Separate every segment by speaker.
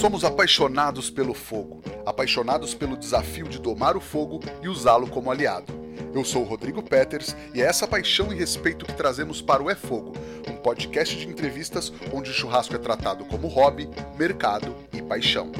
Speaker 1: Somos apaixonados pelo fogo, apaixonados pelo desafio de domar o fogo e usá-lo como aliado. Eu sou o Rodrigo Peters e é essa paixão e respeito que trazemos para o É Fogo, um podcast de entrevistas onde o churrasco é tratado como hobby, mercado e paixão.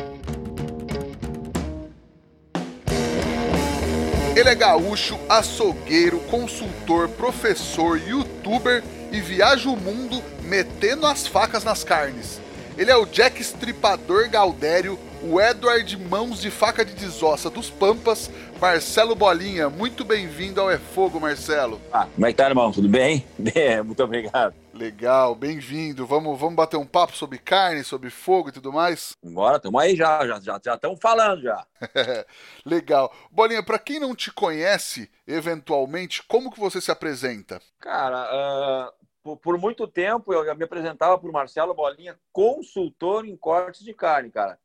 Speaker 1: Ele é gaúcho, açougueiro, consultor, professor, youtuber e viaja o mundo metendo as facas nas carnes. Ele é o Jack Estripador Galdério, o Edward Mãos de Faca de Desossa dos Pampas, Marcelo Bolinha. Muito bem-vindo ao É Fogo, Marcelo.
Speaker 2: Ah, como é que tá, irmão? Tudo bem? Bem, muito obrigado.
Speaker 1: Legal, bem-vindo. Vamos, vamos bater um papo sobre carne, sobre fogo e tudo mais?
Speaker 2: Bora, estamos aí já, já já já estamos falando já.
Speaker 1: Legal. Bolinha, para quem não te conhece, eventualmente, como que você se apresenta?
Speaker 2: Cara, uh, por, por, muito tempo eu me apresentava por Marcelo Bolinha, consultor em cortes de carne, cara.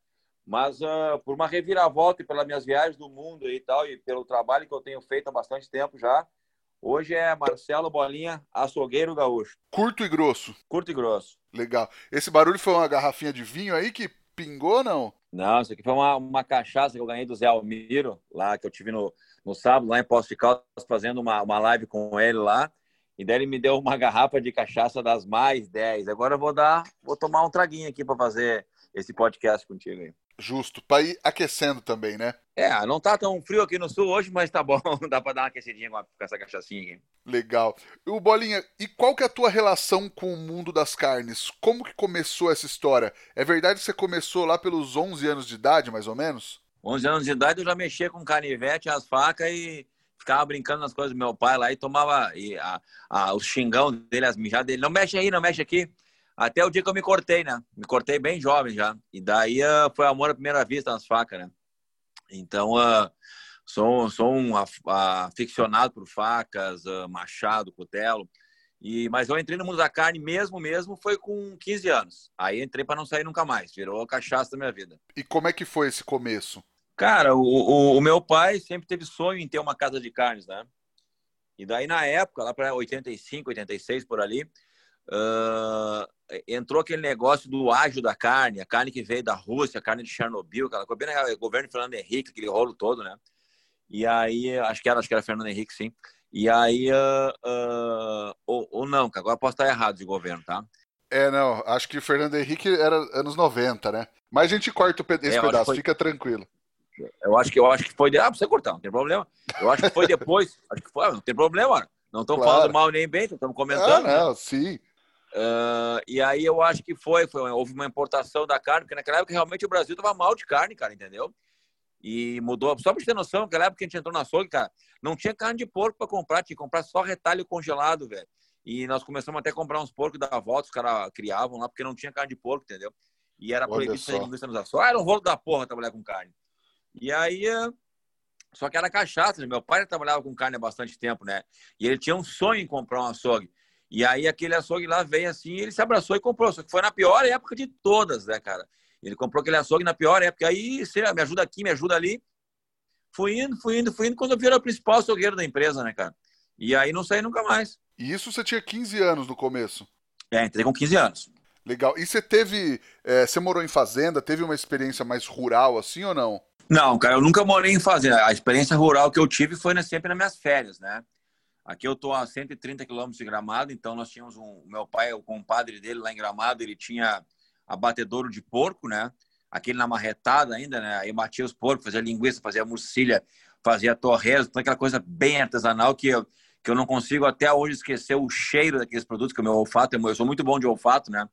Speaker 2: Mas uh, por uma reviravolta e pelas minhas viagens do mundo e tal, e pelo trabalho que eu tenho feito há bastante tempo já, hoje é Marcelo Bolinha, açougueiro gaúcho.
Speaker 1: Curto e grosso.
Speaker 2: Curto e grosso.
Speaker 1: Legal. Esse barulho foi uma garrafinha de vinho aí que pingou, não?
Speaker 2: Não, isso aqui foi uma, uma cachaça que eu ganhei do Zé Almiro, lá que eu tive no, no sábado, lá em Posto de Caldas, fazendo uma, uma live com ele lá. E daí ele me deu uma garrafa de cachaça das mais 10. Agora eu vou dar, vou tomar um traguinho aqui para fazer esse podcast contigo aí.
Speaker 1: Justo, para ir aquecendo também, né?
Speaker 2: É, não tá tão frio aqui no sul hoje, mas tá bom, dá para dar uma aquecidinha com essa cachaçinha aqui.
Speaker 1: Legal. O Bolinha, e qual que é a tua relação com o mundo das carnes? Como que começou essa história? É verdade que você começou lá pelos 11 anos de idade, mais ou menos?
Speaker 2: 11 anos de idade eu já mexia com canivete, as facas e ficava brincando nas coisas do meu pai lá e tomava e a, a, o xingão dele, as mijadas dele. Não mexe aí, não mexe aqui. Até o dia que eu me cortei, né? Me cortei bem jovem já. E daí uh, foi amor à primeira vista nas facas, né? Então, uh, sou, sou um aficionado por facas, uh, machado, cutelo. E, mas eu entrei no mundo da carne mesmo, mesmo, foi com 15 anos. Aí entrei para não sair nunca mais. Virou cachaça da minha vida.
Speaker 1: E como é que foi esse começo?
Speaker 2: Cara, o, o, o, meu pai sempre teve sonho em ter uma casa de carnes, né? E daí, na época, lá para 85, 86, por ali, uh, entrou aquele negócio do ágio da carne, a carne que veio da Rússia, a carne de Chernobyl, aquela coisa, bem, governo Fernando Henrique, aquele rolo todo, né? E aí, acho que era, acho que era Fernando Henrique, sim. E aí, uh, uh, ou, ou não, que agora posso estar errado de governo, tá?
Speaker 1: É, não, acho que o Fernando Henrique era anos 90, né? Mas a gente corta esse é, pedaço, foi... fica tranquilo.
Speaker 2: Eu acho que eu acho que foi de... ah, você cortar, não tem problema. Eu acho que foi depois, acho que foi, ah, não tem problema. Não estamos claro. falando mal nem bem, estamos comentando.
Speaker 1: Ah, não, né? sim.
Speaker 2: Uh, e aí eu acho que foi, foi, houve uma importação da carne, porque naquela época realmente o Brasil estava mal de carne, cara, entendeu? E mudou. Só para ter noção, naquela época que a gente entrou na açougue, cara, não tinha carne de porco para comprar, tinha que comprar só retalho congelado, velho. E nós começamos até a comprar uns porcos da volta, os caras criavam lá, porque não tinha carne de porco, entendeu? E era proibido fazer linguiça nos açougues. Ah, era um rolo da porra trabalhar com carne. E aí, só que era cachaça. Meu pai trabalhava com carne há bastante tempo, né? E ele tinha um sonho em comprar um açougue. E aí aquele açougue lá veio assim, ele se abraçou e comprou. Só que foi na pior época de todas, né, cara? Ele comprou aquele açougue na pior época. Aí, você me ajuda aqui, me ajuda ali. Fui indo, fui indo, fui indo, quando eu vi era o principal açougueiro da empresa, né, cara? E aí não saí nunca mais.
Speaker 1: E isso você tinha 15 anos no começo?
Speaker 2: É, entrei com 15 anos.
Speaker 1: Legal. E você teve. É, você morou em fazenda, teve uma experiência mais rural assim ou não?
Speaker 2: Não, cara, eu nunca morei em fazenda. A experiência rural que eu tive foi sempre nas minhas férias, né? Aqui eu tô a 130 quilômetros de Gramado, então nós tínhamos um... Meu pai, o compadre dele lá em Gramado, ele tinha abatedouro de porco, né? Aquele na marretada ainda, né? Aí batia os porcos, fazia linguiça, fazia murcilha, fazia torresmo, então aquela coisa bem artesanal que eu, que eu não consigo até hoje esquecer o cheiro daqueles produtos, que o meu olfato, eu sou muito bom de olfato, né?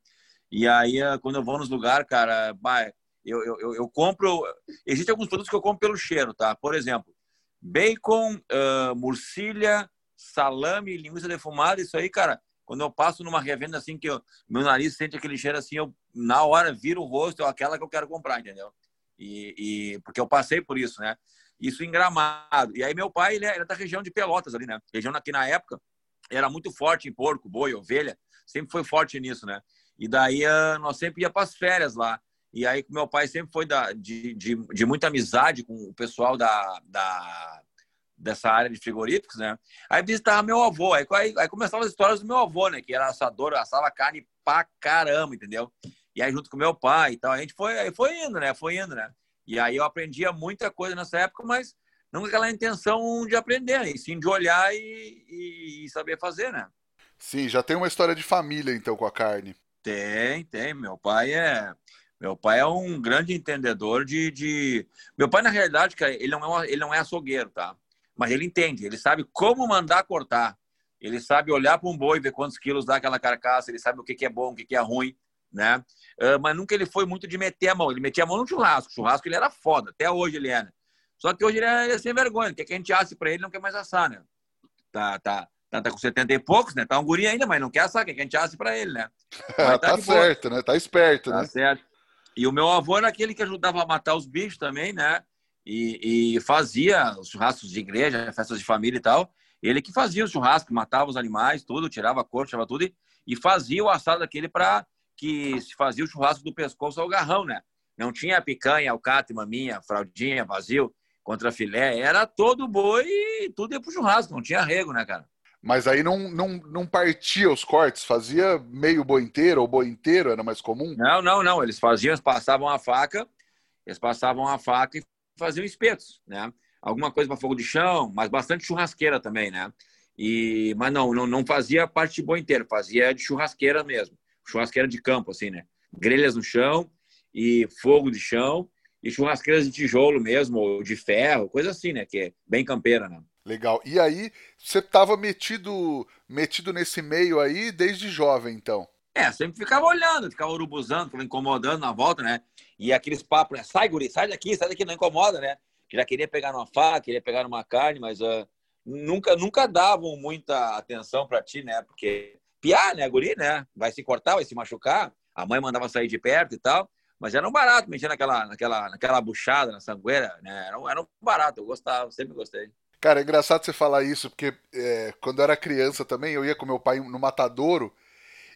Speaker 2: E aí, quando eu vou nos lugares, cara, bah, eu, eu, eu compro. Existem alguns produtos que eu compro pelo cheiro, tá? Por exemplo, bacon, uh, murcilha, salame, linguiça defumada, isso aí, cara. Quando eu passo numa revenda assim, que eu, meu nariz sente aquele cheiro assim, eu na hora viro o rosto, é aquela que eu quero comprar, entendeu? E, e, porque eu passei por isso, né? Isso em Gramado. E aí meu pai, ele é, ele é da região de Pelotas ali, né? Região que na época era muito forte em porco, boi, ovelha, sempre foi forte nisso, né? E daí nós sempre ia para as férias lá. E aí, meu pai sempre foi da, de, de, de muita amizade com o pessoal da, da, dessa área de frigoríficos, né? Aí visitava meu avô. Aí, aí, aí começavam as histórias do meu avô, né? Que era assador, assava carne pra caramba, entendeu? E aí, junto com meu pai e tal, a gente foi, foi indo, né? Foi indo, né? E aí eu aprendia muita coisa nessa época, mas não com aquela intenção de aprender, e sim de olhar e, e, saber fazer, né?
Speaker 1: Sim, já tem uma história de família, então, com a carne.
Speaker 2: Tem, tem. Meu pai é. Meu pai é um grande entendedor de. de... Meu pai, na realidade, cara, ele não, é, ele não é açougueiro, tá? Mas ele entende, ele sabe como mandar cortar. Ele sabe olhar para um boi, ver quantos quilos dá aquela carcaça, ele sabe o que, que é bom, o que, que é ruim, né? Uh, mas nunca ele foi muito de meter a mão. Ele metia a mão no churrasco. O churrasco ele era foda, até hoje ele é, né? Só que hoje ele é, é sem vergonha, quer que a gente asse para ele, não quer mais assar, né? Tá, tá, tá, tá com 70 e poucos, né? Tá um guri ainda, mas não quer assar, quer que a gente asse para ele, né?
Speaker 1: tá, tá certo, né? Tá esperto,
Speaker 2: tá
Speaker 1: né?
Speaker 2: certo. E o meu avô era aquele que ajudava a matar os bichos também, né? E, e fazia os churrascos de igreja, festas de família e tal. Ele que fazia o churrasco, matava os animais, tudo, tirava a cor, tirava tudo e, e fazia o assado daquele para que se fazia o churrasco do pescoço ao garrão, né? Não tinha picanha, alcatra, maminha, fraldinha, vazio contra filé, era todo boi e tudo ia pro churrasco, não tinha rego, né, cara?
Speaker 1: Mas aí não, não, não partia os cortes, fazia meio boi inteiro ou boi inteiro, era mais comum?
Speaker 2: Não, não, não. Eles faziam, eles passavam a faca, eles passavam a faca e faziam espetos, né? Alguma coisa para fogo de chão, mas bastante churrasqueira também, né? E, mas não, não, não fazia parte de boi inteiro, fazia de churrasqueira mesmo. Churrasqueira de campo, assim, né? Grelhas no chão e fogo de chão e churrasqueiras de tijolo mesmo, ou de ferro, coisa assim, né? Que é bem campeira, né?
Speaker 1: Legal. E aí, você estava metido, metido nesse meio aí desde jovem, então?
Speaker 2: É, sempre ficava olhando, ficava urubuzando, incomodando na volta, né? E aqueles papos, né? Sai, guri, sai daqui, sai daqui, não incomoda, né? Já queria pegar numa faca, queria pegar numa carne, mas uh, nunca, nunca davam muita atenção para ti, né? Porque piar, né, guri, né? Vai se cortar, vai se machucar. A mãe mandava sair de perto e tal. Mas era um barato mexer naquela, naquela, naquela buchada, na sangueira, né? Era um, era um barato, eu gostava, sempre gostei.
Speaker 1: Cara, é engraçado você falar isso, porque é, quando eu era criança também, eu ia com meu pai no matadouro,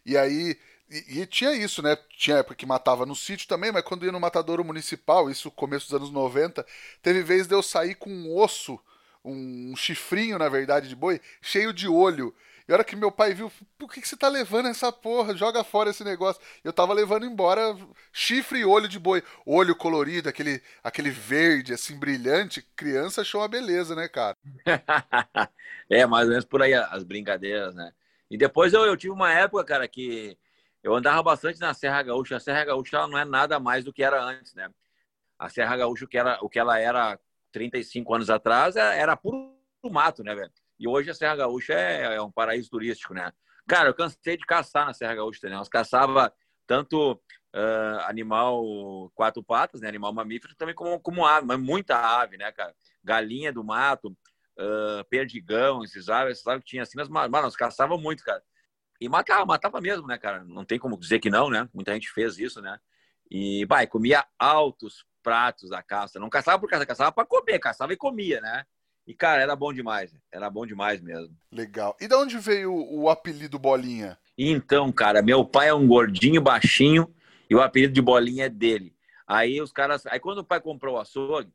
Speaker 1: e aí. E, e, tinha isso, né? Tinha época que matava no sítio também, mas quando ia no matadouro municipal, isso começo dos anos 90, teve vez de eu sair com um osso, um, um chifrinho, na verdade, de boi, cheio de olho. E a hora que meu pai viu, por que, que você tá levando essa porra? Joga fora esse negócio. Eu tava levando embora chifre e olho de boi. Olho colorido, aquele, aquele verde, assim, brilhante. Criança achou uma beleza, né, cara?
Speaker 2: é, mais ou menos por aí as brincadeiras, né? E depois eu, eu tive uma época, cara, que eu andava bastante na Serra Gaúcha. A Serra Gaúcha ela não é nada mais do que era antes, né? A Serra Gaúcha, o que, era, o que ela era 35 anos atrás, era, era puro mato, né, velho? E hoje a Serra Gaúcha é, é um paraíso turístico, né? Cara, eu cansei de caçar na Serra Gaúcha, né? Nós caçava tanto uh, animal quatro patas, né? Animal mamífero, também como, como ave, mas muita ave, né, cara? Galinha do mato, uh, perdigão, esses aves, essas aves que tinha assim, mas, mano, nós caçava muito, cara. E matava, matava mesmo, né, cara? Não tem como dizer que não, né? Muita gente fez isso, né? E, vai, comia altos pratos da caça. Não caçava por caça, caçava para comer, caçava e comia, né? E, cara, era bom demais. Era bom demais mesmo.
Speaker 1: Legal. E de onde veio o, apelido Bolinha?
Speaker 2: Então, cara, meu pai é um gordinho baixinho e o apelido de Bolinha é dele. Aí os caras. Aí quando o pai comprou o açougue,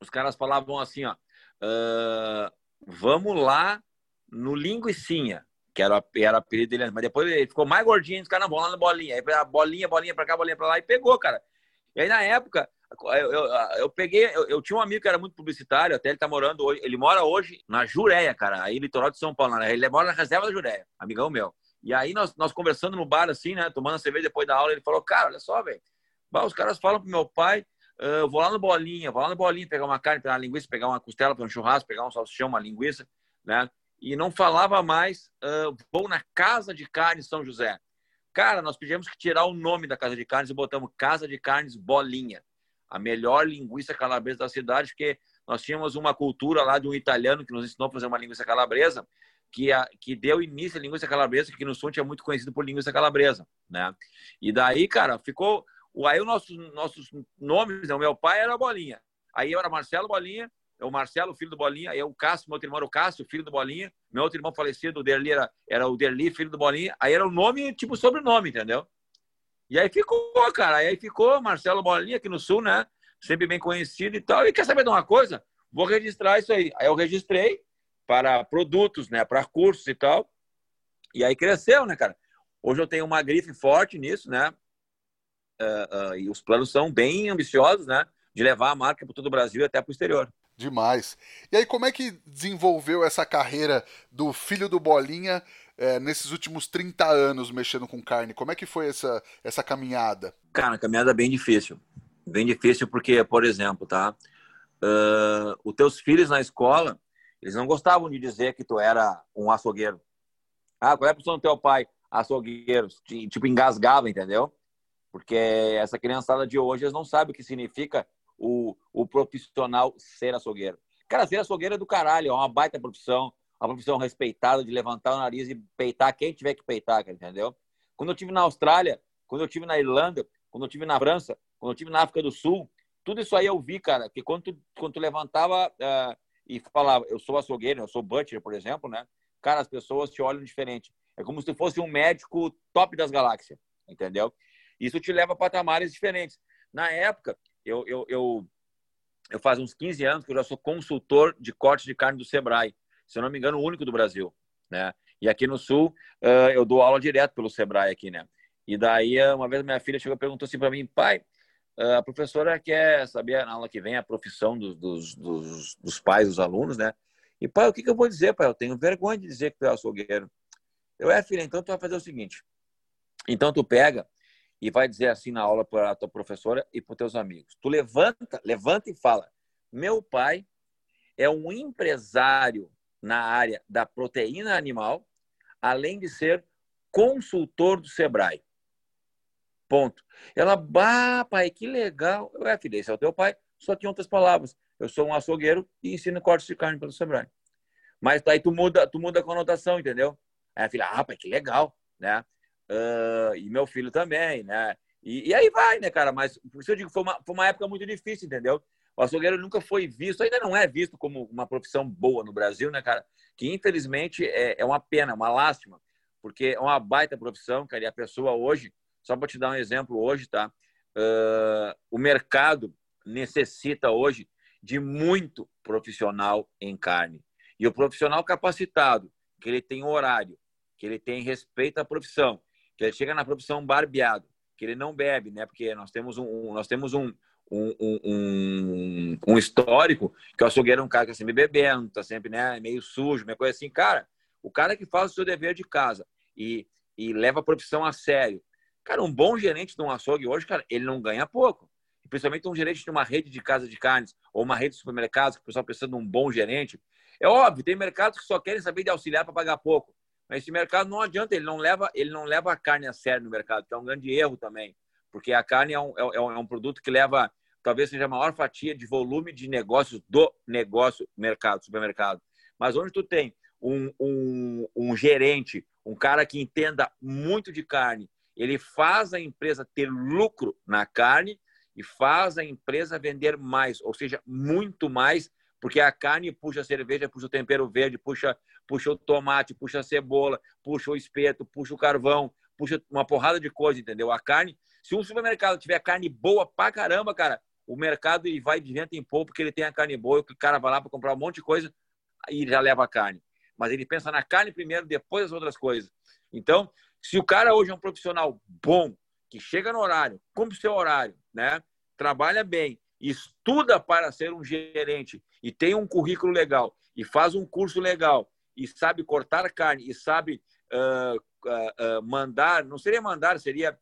Speaker 2: os caras falavam assim, ó. Uh, vamos lá no Linguicinha, que era, era o apelido dele. Mas depois ele ficou mais gordinho, os caras não vão lá no Bolinha. Aí bolinha, bolinha pra cá, bolinha pra lá e pegou, cara. E aí na época eu, eu, eu peguei, eu, eu, tinha um amigo que era muito publicitário, até ele tá morando hoje, ele mora hoje na Jureia, cara, aí litoral de São Paulo, né? ele mora na reserva da Jureia, amigão meu. E aí nós, nós conversando no bar, assim, né, tomando cerveja depois da aula, ele falou, cara, olha só, velho, os caras falam pro meu pai, uh, eu vou lá no Bolinha, vou lá no Bolinha pegar uma carne, pegar uma linguiça, pegar uma costela para um churrasco, pegar um salsichão, uma linguiça, né, e não falava mais, uh, vou na Casa de Carnes São José. Cara, nós pedimos que tirar o nome da Casa de Carnes e botamos Casa de Carnes Bolinha a melhor linguiça calabresa da cidade, porque nós tínhamos uma cultura lá de um italiano que nos ensinou a fazer uma linguiça calabresa, que, a, que deu início à linguiça calabresa, que no sul tinha muito conhecido por linguiça calabresa, né? E daí, cara, ficou... Aí os nossos, nossos nomes, né? o meu pai era Bolinha, aí eu era Marcelo Bolinha, o Marcelo, filho do Bolinha, aí o Cássio, meu outro irmão era o Cássio, filho do Bolinha, meu outro irmão falecido, o Derli, era, era o Derli, filho do Bolinha, aí era o nome, tipo sobrenome, entendeu? E aí ficou, cara. Aí ficou Marcelo Bolinha aqui no Sul, né? Sempre bem conhecido e tal. E quer saber de uma coisa? Vou registrar isso aí. Aí eu registrei para produtos, né? Para cursos e tal. E aí cresceu, né, cara? Hoje eu tenho uma grife forte nisso, né? uh, uh, e os planos são bem ambiciosos, né? De levar a marca para todo o Brasil e até para o exterior.
Speaker 1: Demais. E aí, como é que desenvolveu essa carreira do filho do Bolinha é, nesses últimos 30 anos mexendo com carne? Como é que foi essa, essa caminhada?
Speaker 2: Cara, caminhada bem difícil. Bem difícil porque, por exemplo, tá? Uh, os teus filhos na escola, eles não gostavam de dizer que tu era um açougueiro. Ah, qual é a profissão do teu pai? Açougueiro. Tipo, engasgava, entendeu? Porque essa criançada de hoje, eles não sabem o que significa o, o profissional ser açougueiro. Cara, ser açougueiro é do caralho, é uma baita profissão, uma profissão respeitada de levantar o nariz e peitar quem tiver que peitar, entendeu? Quando eu tive na Austrália, quando eu tive na Irlanda, quando eu tive na França, quando eu tive na África do Sul, tudo isso aí eu vi, cara, que quando tu, quando tu levantava uh, e falava, eu sou açougueiro, eu sou butcher, por exemplo, né? Cara, as pessoas te olham diferente. É como se fosse um médico top das galáxias, entendeu? Isso te leva a patamares diferentes. Na época, eu, eu, eu, eu faz uns 15 anos que eu já sou consultor de corte de carne do Sebrae. Se eu não me engano, o único do Brasil, né? E aqui no Sul, uh, eu dou aula direto pelo Sebrae aqui, né? E daí, uma vez minha filha chegou e perguntou assim para mim, pai, a professora quer saber na aula que vem a profissão dos, dos, dos, dos pais dos alunos, né? E, pai, o que, que eu vou dizer, pai? Eu tenho vergonha de dizer que tu é açougueiro. Eu, é, filha, então tu vai fazer o seguinte. Então tu pega e vai dizer assim na aula para a tua professora e para os teus amigos. Tu levanta, levanta e fala: "Meu pai é um empresário na área da proteína animal, além de ser consultor do Sebrae." Ponto. Ela, bah, pai, que legal. Eu, é, filha, esse é o teu pai, só que em outras palavras. Eu sou um açougueiro e ensino cortes de carne pelo Sebrae. Mas daí tu muda, tu muda a conotação, entendeu? Aí a filha, ah, pai, que legal, né? Uh, e meu filho também, né? E, e, aí vai, né, cara? Mas eu digo, foi uma, foi uma época muito difícil, entendeu? O açougueiro nunca foi visto, ainda não é visto como uma profissão boa no Brasil, né, cara? Que infelizmente é, é uma pena, uma lástima, porque é uma baita profissão, cara, e a pessoa hoje, só para te dar um exemplo hoje, tá? Uh, o mercado necessita hoje de muito profissional em carne. E o profissional capacitado, que ele tem horário, que ele tem respeito à profissão, que ele chega na profissão barbeado, que ele não bebe, né? Porque nós temos um, nós temos um, um, um, um histórico que o açougueiro é um cara que está sempre bebendo, está sempre né, meio sujo, meio coisa assim. Cara, o cara que faz o seu dever de casa e, e leva a profissão a sério. Cara, um bom gerente de um açougue hoje, cara, ele não ganha pouco. Principalmente um gerente de uma rede de casa de carnes ou uma rede de supermercados, que o pessoal precisa de um bom gerente. É óbvio, tem mercados que só querem saber de auxiliar para pagar pouco. Mas esse mercado não adianta, ele não leva, ele não leva a carne a sério no mercado, que é um grande erro também, porque a carne é um, é, é um produto que leva, talvez seja a maior fatia de volume de negócios do negócio mercado, supermercado. Mas onde tu tem um, um, um gerente, um cara que entenda muito de carne, ele faz a empresa ter lucro na carne e faz a empresa vender mais, ou seja, muito mais, porque a carne puxa a cerveja, puxa o tempero verde, puxa puxa o tomate, puxa a cebola, puxa o espeto, puxa o carvão, puxa uma porrada de coisa, entendeu? A carne, se um supermercado tiver carne boa pra caramba, cara, o mercado ele vai de vento em pouco porque ele tem a carne boa, o cara vai lá para comprar um monte de coisa e já leva a carne. Mas ele pensa na carne primeiro, depois as outras coisas. Então, se o cara hoje é um profissional bom, que chega no horário, cumpre o seu horário, né? Trabalha bem, estuda para ser um gerente e tem um currículo legal e faz um curso legal e sabe cortar carne e sabe uh, uh, uh, mandar, não seria mandar, seria,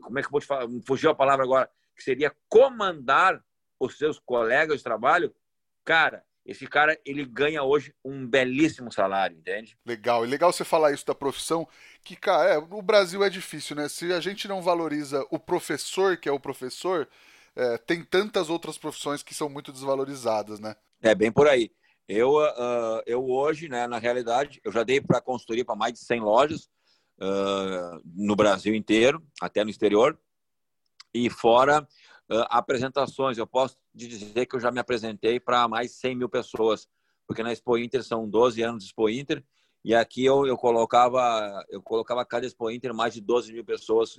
Speaker 2: como é que eu vou te falar, fugiu a palavra agora, que seria comandar os seus colegas de trabalho, cara, esse cara ele ganha hoje um belíssimo salário, entende?
Speaker 1: Legal, e legal você falar isso da profissão, que cara, é, o Brasil é difícil, né? Se a gente não valoriza o professor, que é o professor, é, tem tantas outras profissões que são muito desvalorizadas, né?
Speaker 2: É bem por aí. Eu, uh, eu hoje, né, na realidade, eu já dei para consultoria para mais de 100 lojas uh, no Brasil inteiro, até no exterior. E fora uh, apresentações, eu posso dizer que eu já me apresentei para mais de 100 mil pessoas, porque na Expo Inter são 12 anos de Expo Inter, e aqui eu, eu colocava eu colocava cada Expo Inter mais de 12 mil pessoas,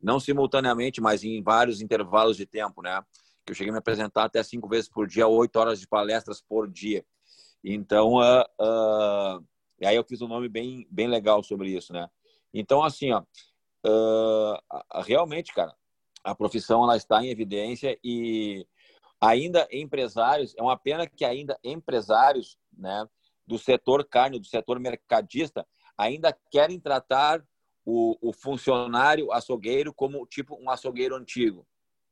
Speaker 2: não simultaneamente, mas em vários intervalos de tempo, né? Que eu cheguei a me apresentar até cinco vezes por dia, oito horas de palestras por dia. Então, uh, uh, aí eu fiz um nome bem, bem legal sobre isso, né? Então, assim, ó, uh, realmente, cara, a profissão ela está em evidência e ainda empresários, é uma pena que ainda empresários né, do setor carne, do setor mercadista, ainda querem tratar o, o funcionário açougueiro como tipo um açougueiro antigo,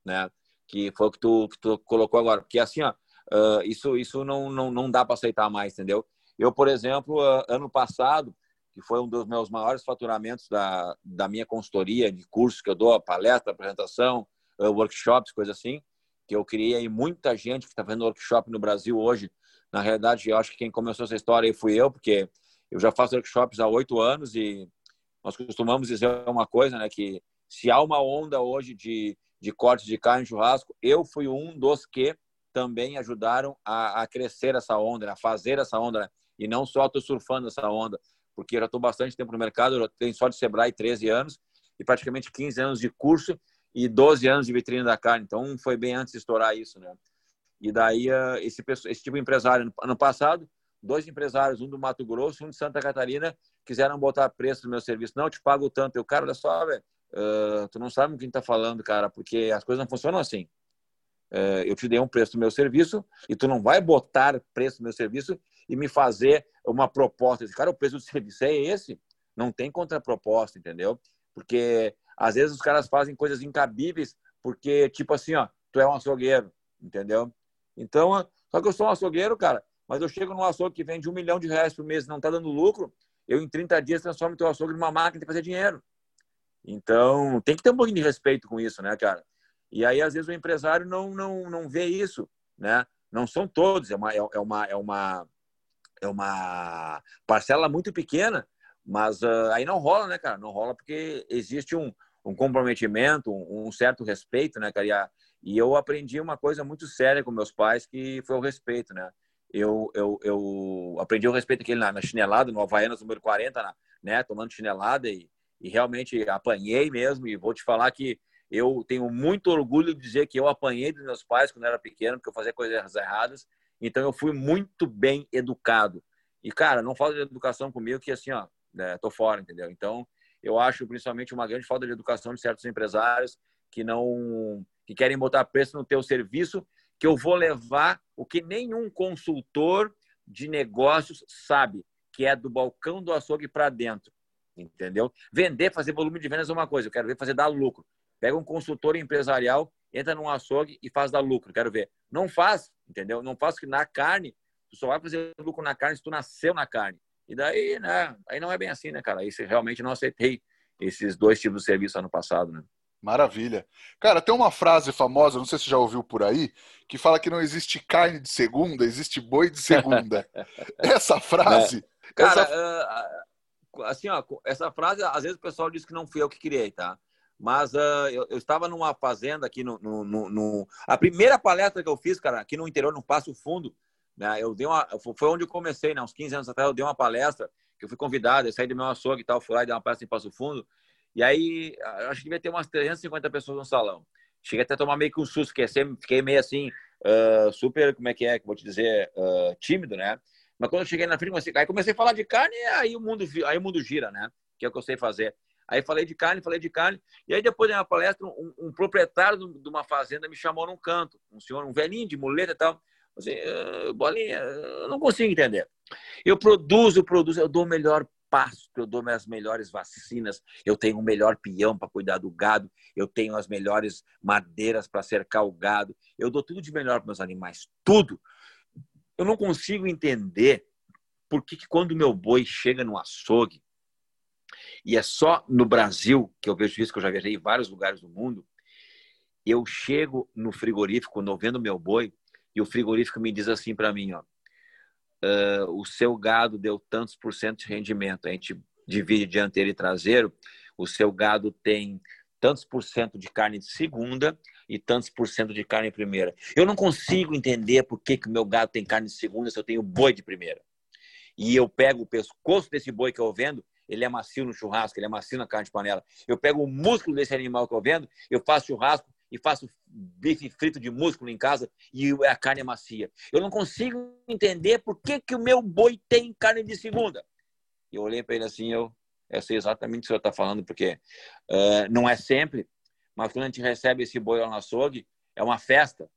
Speaker 2: né? Que foi o que tu, que tu colocou agora. Porque assim, ó, uh, isso, isso não, não, não dá para aceitar mais, entendeu? Eu, por exemplo, uh, ano passado, que foi um dos meus maiores faturamentos da, da minha consultoria, de cursos que eu dou, palestra, apresentação, uh, workshops, coisa assim, que eu criei muita gente que está fazendo workshop no Brasil hoje. Na realidade, eu acho que quem começou essa história aí fui eu, porque eu já faço workshops há oito anos e nós costumamos dizer uma coisa, né, que se há uma onda hoje de, de corte de carne de churrasco, eu fui um dos que também ajudaram a, a crescer essa onda, né, a fazer essa onda, né, e não só estou surfando essa onda, porque eu já estou bastante tempo no mercado, eu tenho só de Sebrae 13 anos e praticamente 15 anos de curso e 12 anos de vitrine da carne, então foi bem antes de estourar isso, né. E daí eh, esse, esse tipo de empresário, ano passado, dois empresários, um do Mato Grosso, um de Santa Catarina, quiseram botar preço no meu serviço. Não, eu te pago tanto. Eu, cara, olha só, velho, uh, tu não sabe o que a gente tá falando, cara, porque as coisas não funcionam assim. Uh, eu te dei um preço do meu serviço e tu não vai botar preço no meu serviço e me fazer uma proposta. Cara, o preço do serviço é esse. Não tem contraproposta, entendeu? Porque às vezes os caras fazem coisas incabíveis porque, tipo assim, ó, tu é um açougueiro, entendeu? Então, só que eu sou um açougueiro, cara, mas eu chego num açougue que vende um milhão de reais por mês e não está dando lucro, eu em 30 dias transformo teu açougue numa máquina de fazer dinheiro. Então, tem que ter um pouquinho de respeito com isso, né, cara? E aí, às vezes, o empresário não, não, não vê isso, né? Não são todos, é uma, é, é uma, é uma, é uma parcela muito pequena, mas uh, aí não rola, né, cara? Não rola porque existe um, um comprometimento, um, um certo respeito, né, cara? E, a, e eu aprendi uma coisa muito séria com meus pais, que foi o respeito, né? eu, eu, eu aprendi o respeito aquele na, na chinelada, no Havaianas número 40, na, né, tomando chinelada e, e realmente apanhei mesmo. E vou te falar que eu tenho muito orgulho de dizer que eu apanhei dos meus pais quando eu era pequeno, porque eu fazia coisas erradas. Então eu fui muito bem educado. E, cara, não falta de educação comigo que assim, ó, né, tô fora, entendeu? Então eu acho principalmente uma grande falta de educação de certos empresários que não que querem botar preço no teu serviço que eu vou levar o que nenhum consultor de negócios sabe, que é do balcão do açougue para dentro. Entendeu? Vender, fazer volume de vendas é uma coisa, eu quero ver fazer dar lucro. Pega um consultor empresarial, entra num açougue e faz dar lucro, quero ver. Não faz, entendeu? Não faz que na carne, tu só vai fazer lucro na carne se tu nasceu na carne. E daí, né? Aí não é bem assim, né, cara? Aí realmente não aceitei esses dois tipos de serviço ano passado, né?
Speaker 1: Maravilha. Cara, tem uma frase famosa, não sei se você já ouviu por aí, que fala que não existe carne de segunda, existe boi de segunda. essa frase.
Speaker 2: É. Cara, essa... Uh, assim, ó, essa frase, às vezes o pessoal diz que não fui eu que criei, tá? Mas uh, eu, eu, estava numa fazenda aqui no, no, no, no, A primeira palestra que eu fiz, cara, aqui no interior, no Passo Fundo, né? Eu dei uma. Foi onde eu comecei, né? Uns 15 anos atrás, eu dei uma palestra, que eu fui convidado, eu saí do meu açougue e tal, fui lá e dei uma palestra em Passo Fundo. E aí, acho que devia ter umas 350 pessoas no salão. Cheguei até a tomar meio que um susto, sempre fiquei meio assim, uh, super, como é que é, vou te dizer, uh, tímido, né? Mas quando eu cheguei na frente, comecei, aí comecei a falar de carne, aí o mundo, aí o mundo gira, né? Que é o que eu sei fazer. Aí falei de carne, falei de carne. E aí depois de uma palestra, um, um proprietário de uma fazenda me chamou num canto, um senhor, um velhinho de muleta e tal. Assim, uh, bolinha, eu não consigo entender. Eu produzo, produzo, eu dou o melhor pasto, eu dou as melhores vacinas, eu tenho o melhor peão para cuidar do gado, eu tenho as melhores madeiras para cercar o gado, eu dou tudo de melhor para meus animais, tudo. Eu não consigo entender por que, que quando meu boi chega no açougue, e é só no Brasil que eu vejo isso, que eu já viajei em vários lugares do mundo, eu chego no frigorífico, eu vendo meu boi, e o frigorífico me diz assim para mim, ó, uh, o seu gado deu tantos por cento de rendimento, a gente divide dianteiro e traseiro, o seu gado tem tantos por cento de carne de segunda e tantos por cento de carne de primeira. Eu não consigo entender por que o meu gado tem carne de segunda se eu tenho boi de primeira. E eu pego o pescoço desse boi que eu vendo, ele é macio no churrasco, ele é macio na carne de panela. Eu pego o músculo desse animal que eu vendo, eu faço churrasco e faço bife frito de músculo em casa e a carne é macia. Eu não consigo entender por que, que o meu boi tem carne de segunda. Eu olhei para ele assim, eu, eu sei exatamente o que o senhor está falando, porque uh, não é sempre, mas quando a gente recebe esse boi lá no açougue, é uma festa,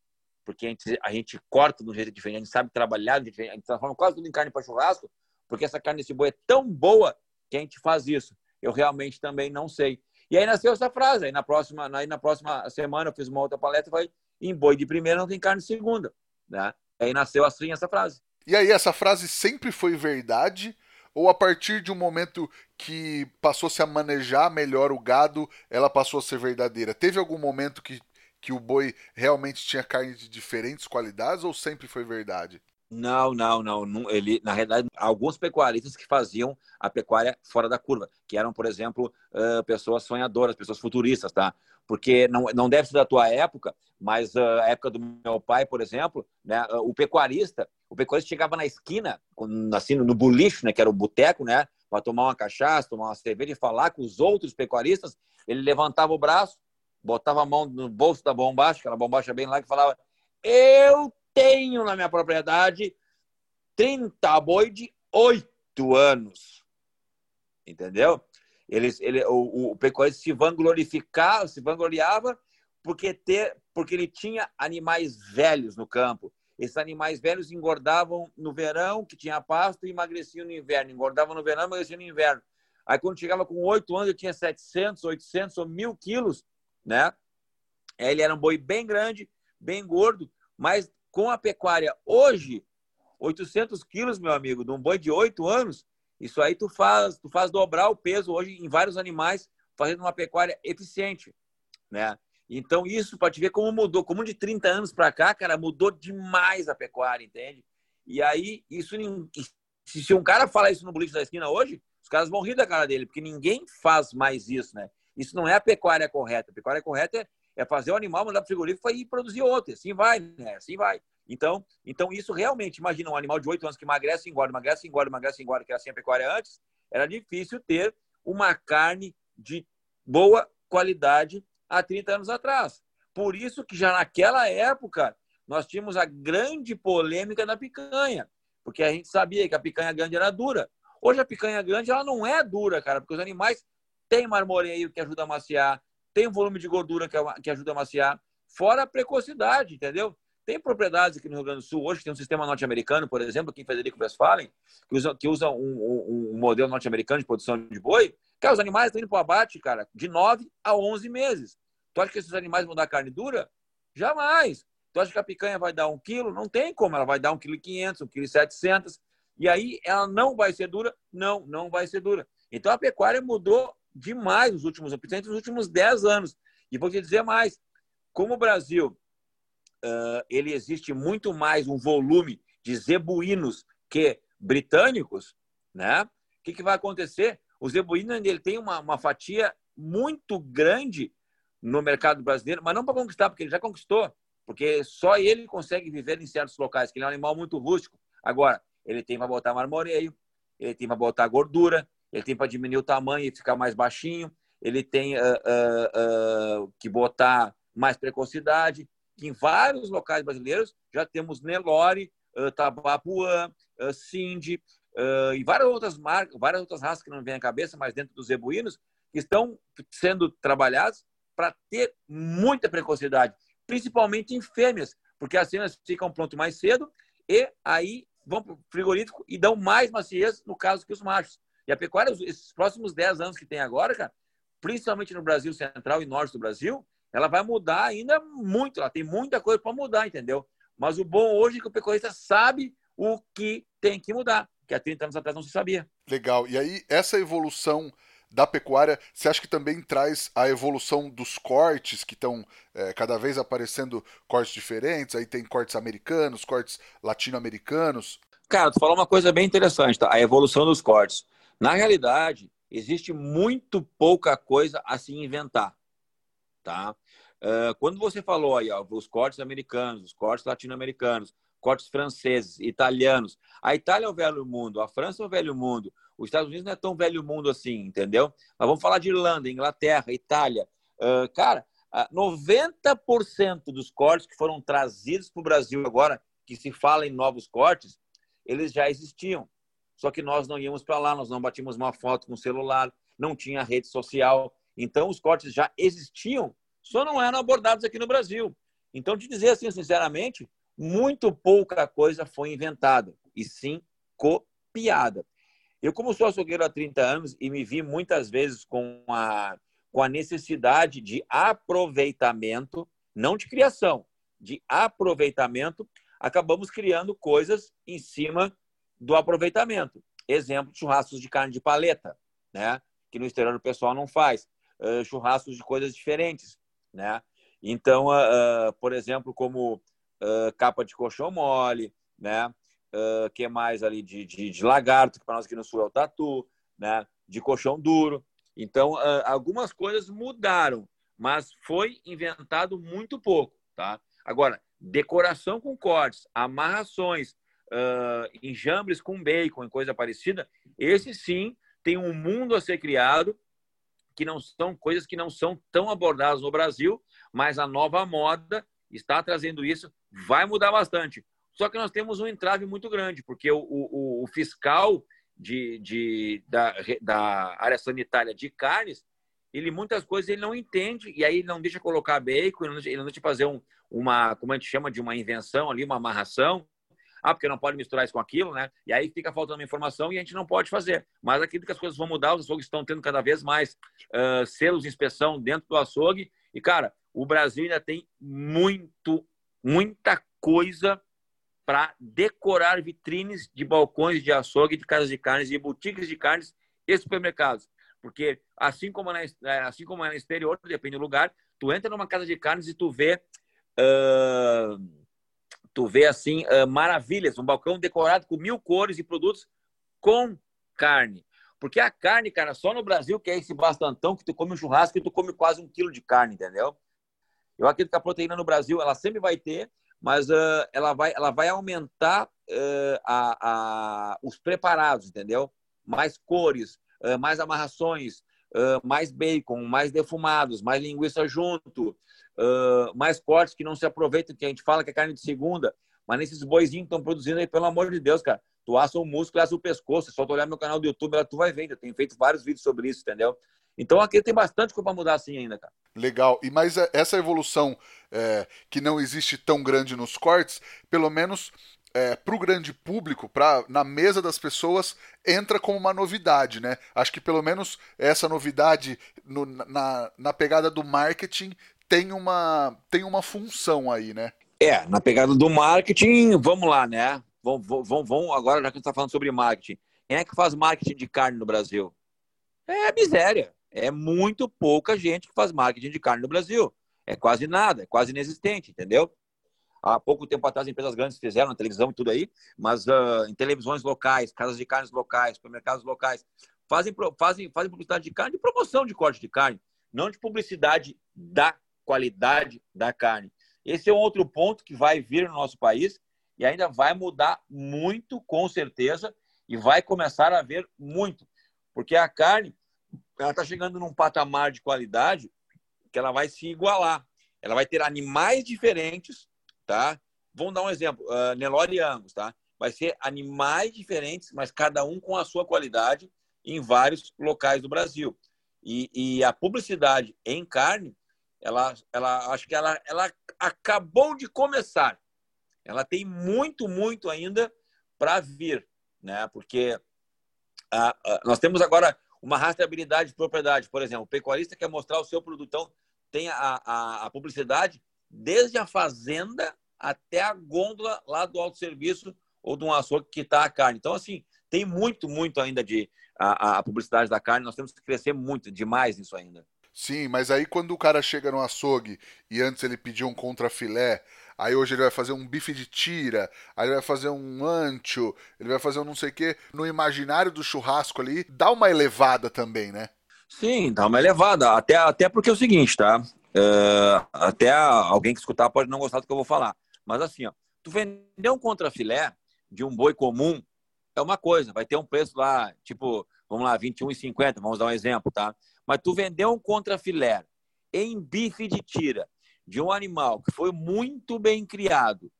Speaker 2: porque a gente, a gente corta de um jeito diferente, a gente sabe trabalhar diferente, a gente transforma quase tudo em carne para churrasco, porque essa carne desse boi é tão boa que a gente faz isso. Eu realmente também não sei. E aí nasceu essa frase. Aí na próxima, aí na próxima semana eu fiz uma outra palestra e falei: em boi de primeira não tem carne de segunda. Né? Aí nasceu assim essa frase.
Speaker 1: E aí, essa frase sempre foi verdade? Ou a partir de um momento que passou-se a manejar melhor o gado, ela passou a ser verdadeira? Teve algum momento que, que o boi realmente tinha carne de diferentes qualidades ou sempre foi verdade?
Speaker 2: Não, não, não. Ele, na realidade, alguns pecuaristas que faziam a pecuária fora da curva, que eram, por exemplo, pessoas sonhadoras, pessoas futuristas, tá? Porque não, não deve ser da tua época, mas a época do meu pai, por exemplo, né? O pecuarista, o pecuarista chegava na esquina, assim, no bulicho, né? Que era o boteco, né? Para tomar uma cachaça, tomar uma cerveja e falar com os outros pecuaristas, ele levantava o braço, botava a mão no bolso da bombacha, aquela bombacha bem lá, que falava: Eu tenho na minha propriedade 30 boi de 8 anos. Entendeu? Eles, ele, o, o pecuarista se vanglorificava, se vangloriava porque, ter, porque ele tinha animais velhos no campo. Esses animais velhos engordavam no verão, que tinha pasto, e emagreciam no inverno. Engordavam no verão, emagreciam no inverno. Aí, quando chegava com oito anos, ele tinha 700, 800 ou mil quilos, né? Ele era um boi bem grande, bem gordo, mas com a pecuária hoje, 800 quilos, meu amigo, de um boi de 8 anos, isso aí tu faz, tu faz dobrar o peso hoje em vários animais, fazendo uma pecuária eficiente, né? Então, isso para te ver como mudou, como de 30 anos para cá, cara, mudou demais a pecuária, entende? E aí, isso se um cara falar isso no boliche da esquina hoje, os caras vão rir da cara dele, porque ninguém faz mais isso, né? Isso não é a pecuária correta. A pecuária correta é é fazer o animal mandar para o frigorífico e produzir outro. Assim vai, né? Assim vai. Então, então isso realmente, imagina um animal de 8 anos que emagrece, engorda, emagrece, engorda, emagrece, engorda, que era a pecuária antes, era difícil ter uma carne de boa qualidade há 30 anos atrás. Por isso que já naquela época nós tínhamos a grande polêmica da picanha, porque a gente sabia que a picanha grande era dura. Hoje a picanha grande ela não é dura, cara, porque os animais têm marmoreio que ajuda a maciar, tem um volume de gordura que, é que ajuda a maciar, fora a precocidade, entendeu? Tem propriedades aqui no Rio Grande do Sul, hoje tem um sistema norte-americano, por exemplo, que em Federico Westphalen, que usa, que usa um, um, um modelo norte-americano de produção de boi, que os animais estão indo para o abate, cara, de 9 a 11 meses. Tu acha que esses animais vão dar carne dura? Jamais. Tu acha que a picanha vai dar um quilo? Não tem como, ela vai dar um quilo e quinhentos, um quilo e setecentos. E aí ela não vai ser dura? Não, não vai ser dura. Então a pecuária mudou demais nos últimos, principalmente nos últimos 10 anos. E vou te dizer mais, como o Brasil uh, ele existe muito mais um volume de zebuínos que britânicos, né? O que, que vai acontecer? O zebuíno ele tem uma, uma fatia muito grande no mercado brasileiro, mas não para conquistar, porque ele já conquistou, porque só ele consegue viver em certos locais, que ele é um animal muito rústico. Agora, ele tem para botar marmoreio, ele tem para botar gordura, ele tem para diminuir o tamanho e ficar mais baixinho, ele tem uh, uh, uh, que botar mais precocidade. Em vários locais brasileiros já temos Nelore, uh, Tabapuã, uh, Cindy e várias outras marcas, várias outras raças que não vêm à cabeça, mas dentro dos zebuínos, que estão sendo trabalhadas para ter muita precocidade, principalmente em fêmeas, porque as fêmeas ficam pronto mais cedo e aí vão para o frigorífico e dão mais maciez no caso que os machos. E a pecuária, esses próximos 10 anos que tem agora, cara, principalmente no Brasil central e norte do Brasil, ela vai mudar ainda muito. Ela tem muita coisa para mudar, entendeu? Mas o bom hoje é que o pecuarista sabe o que tem que mudar, que há 30 anos atrás não se sabia.
Speaker 1: Legal. E aí, essa evolução da pecuária, você acha que também traz a evolução dos cortes, que estão é, cada vez aparecendo cortes diferentes? Aí tem cortes americanos, cortes latino-americanos.
Speaker 2: Cara, tu falou uma coisa bem interessante, tá? A evolução dos cortes. Na realidade, existe muito pouca coisa a se inventar, tá? Uh, quando você falou aí, ó, os cortes americanos, os cortes latino-americanos, cortes franceses, italianos, a Itália é o velho mundo, a França é o velho mundo, os Estados Unidos não é tão velho mundo assim, entendeu? Mas vamos falar de Irlanda, Inglaterra, Itália. Uh, cara, uh, 90% dos cortes que foram trazidos para o Brasil agora, que se fala em novos cortes, eles já existiam. Só que nós não íamos para lá, nós não batíamos uma foto com o celular, não tinha rede social. Então, os cortes já existiam só não eram abordados aqui no Brasil. Então, te dizer assim, sinceramente, muito pouca coisa foi inventada, e sim copiada. Eu, como sou açougueiro há 30 anos e me vi muitas vezes com a, com a necessidade de aproveitamento, não de criação, de aproveitamento, acabamos criando coisas em cima do aproveitamento. Exemplo, churrascos de carne de paleta, né? que no exterior o pessoal não faz. Uh, churrascos de coisas diferentes. Né? Então, uh, uh, por exemplo, como capa de colchão mole, né? uh, que mais ali de, de, de lagarto, que para nós aqui no sul é o tatu, né? de colchão duro. Então, algumas coisas mudaram, mas foi inventado muito pouco. Tá? Agora, decoração com cortes, amarrações, uh, enjambres com bacon e coisa parecida, esse sim tem um mundo a ser criado que não são coisas que não são tão abordadas no Brasil, mas a nova moda está trazendo isso, vai mudar bastante. Só que nós temos um entrave muito grande, porque o, o, o fiscal de, de, da, da área sanitária de carnes, ele muitas coisas ele não entende, e aí não deixa colocar bacon, ele não deixa, ele não deixa fazer um, uma, como a gente chama de uma invenção ali, uma amarração. Ah, porque não pode misturar isso com aquilo, né? E aí fica faltando informação e a gente não pode fazer. Mas acredito que as coisas vão mudar, os açougues estão tendo cada vez mais uh, selos de inspeção dentro do açougue. E, cara, o Brasil ainda tem muito, muita coisa para decorar vitrines de balcões de açougue, de casas de carnes, de boutiques de carnes e supermercados. Porque assim como, na, é, assim como é no exterior, depende do lugar, tu entra numa casa de carnes e tu vê, uh, tu vê assim uh, maravilhas, um balcão decorado com mil cores e produtos com carne. Porque a carne, cara, só no Brasil que é esse bastantão que tu come um churrasco e tu come quase um quilo de carne, entendeu? Eu acredito que a proteína no Brasil ela sempre vai ter, mas uh, ela, vai, ela vai aumentar uh, a, a, os preparados, entendeu? Mais cores, mais amarrações, mais bacon, mais defumados, mais linguiça junto, mais cortes que não se aproveitam, que a gente fala que é carne de segunda, mas nesses boizinhos que estão produzindo aí, pelo amor de Deus, cara, tu assa o músculo, assa o pescoço, é só tu olhar meu canal do YouTube, tu vai ver, eu tenho feito vários vídeos sobre isso, entendeu? Então aqui tem bastante coisa para mudar assim ainda, cara.
Speaker 1: Legal. E mais essa evolução é, que não existe tão grande nos cortes, pelo menos é, para o grande público, pra, na mesa das pessoas, entra como uma novidade, né? Acho que pelo menos essa novidade no, na, na pegada do marketing tem uma, tem uma função aí, né?
Speaker 2: É, na pegada do marketing, vamos lá, né? Vamos, vamos, vamos agora, já que a gente está falando sobre marketing. Quem é que faz marketing de carne no Brasil? É miséria. É muito pouca gente que faz marketing de carne no Brasil. É quase nada, é quase inexistente, entendeu? Há pouco tempo atrás, empresas grandes fizeram na televisão e tudo aí, mas uh, em televisões locais, casas de carnes locais, supermercados locais, fazem, fazem, fazem publicidade de carne, de promoção de corte de carne, não de publicidade da qualidade da carne. Esse é um outro ponto que vai vir no nosso país e ainda vai mudar muito, com certeza, e vai começar a ver muito. Porque a carne, ela está chegando num patamar de qualidade que ela vai se igualar. Ela vai ter animais diferentes, tá? Vamos dar um exemplo, uh, Nelore e Angus, tá? Vai ser animais diferentes, mas cada um com a sua qualidade em vários locais do Brasil. E, e a publicidade em carne, ela, ela acho que ela, ela acabou de começar. Ela tem muito, muito ainda para vir, né? Porque uh, uh, nós temos agora uma rastreabilidade de propriedade. Por exemplo, o pecuarista quer mostrar o seu produtão, tem a, a, a publicidade desde a fazenda até a gôndola lá do autosserviço ou de um açougue que está a carne. Então, assim, tem muito, muito ainda de a, a publicidade da carne. Nós temos que crescer muito, demais nisso ainda.
Speaker 1: Sim, mas aí quando o cara chega no açougue e antes ele pediu um contrafilé, aí hoje ele vai fazer um bife de tira, aí ele vai fazer um ancho, ele vai fazer um não sei o quê, no imaginário do churrasco ali, dá uma elevada também, né?
Speaker 2: Sim, dá uma elevada. Até, até porque é o seguinte, tá? Uh, até alguém que escutar pode não gostar do que eu vou falar. Mas assim, ó, tu vender um contrafilé de um boi comum é uma coisa, vai ter um preço lá, tipo, vamos lá, 21,50, vamos dar um exemplo, tá? Mas tu vender um contrafilé em bife de tira de um animal que foi muito bem criado,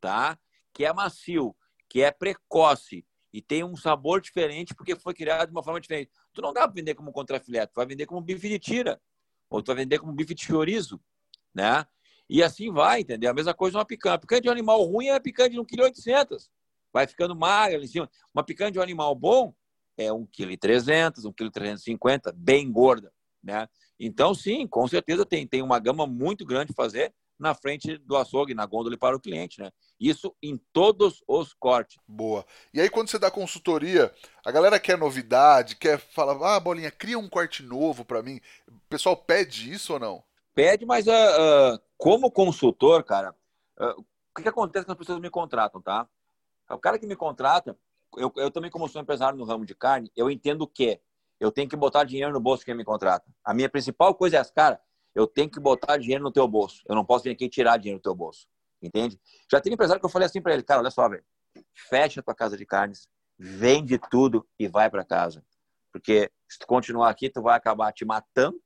Speaker 2: tá? Que é macio, que é precoce e tem um sabor diferente porque foi criado de uma forma diferente. Tu não dá para vender como contrafilé, tu vai vender como bife de tira. Ou tu vai vender como bife de chorizo, né? E assim vai, entendeu? A mesma coisa uma picanha. Picanha de um animal ruim é picanha de 1,8 kg. Vai ficando magra em cima. Uma picanha de um animal bom é 1,3 kg, 1,350 kg, bem gorda, né? Então, sim, com certeza tem, tem uma gama muito grande de fazer na frente do açougue, na gôndola para o cliente, né? Isso em todos os cortes.
Speaker 1: Boa. E aí, quando você dá consultoria, a galera quer novidade, quer falar, ah, Bolinha, cria um corte novo para mim. O pessoal pede isso ou não?
Speaker 2: Pede, mas uh, uh, como consultor, cara, uh, o que, que acontece quando as pessoas me contratam, tá? O cara que me contrata, eu, eu também, como sou empresário no ramo de carne, eu entendo que eu tenho que botar dinheiro no bolso quem me contrata. A minha principal coisa é essa, cara, eu tenho que botar dinheiro no teu bolso. Eu não posso vir aqui tirar dinheiro do teu bolso. Entende? Já tem empresário que eu falei assim para ele, cara, olha só, velho, fecha tua casa de carnes, vende tudo e vai para casa. Porque se tu continuar aqui, tu vai acabar te matando,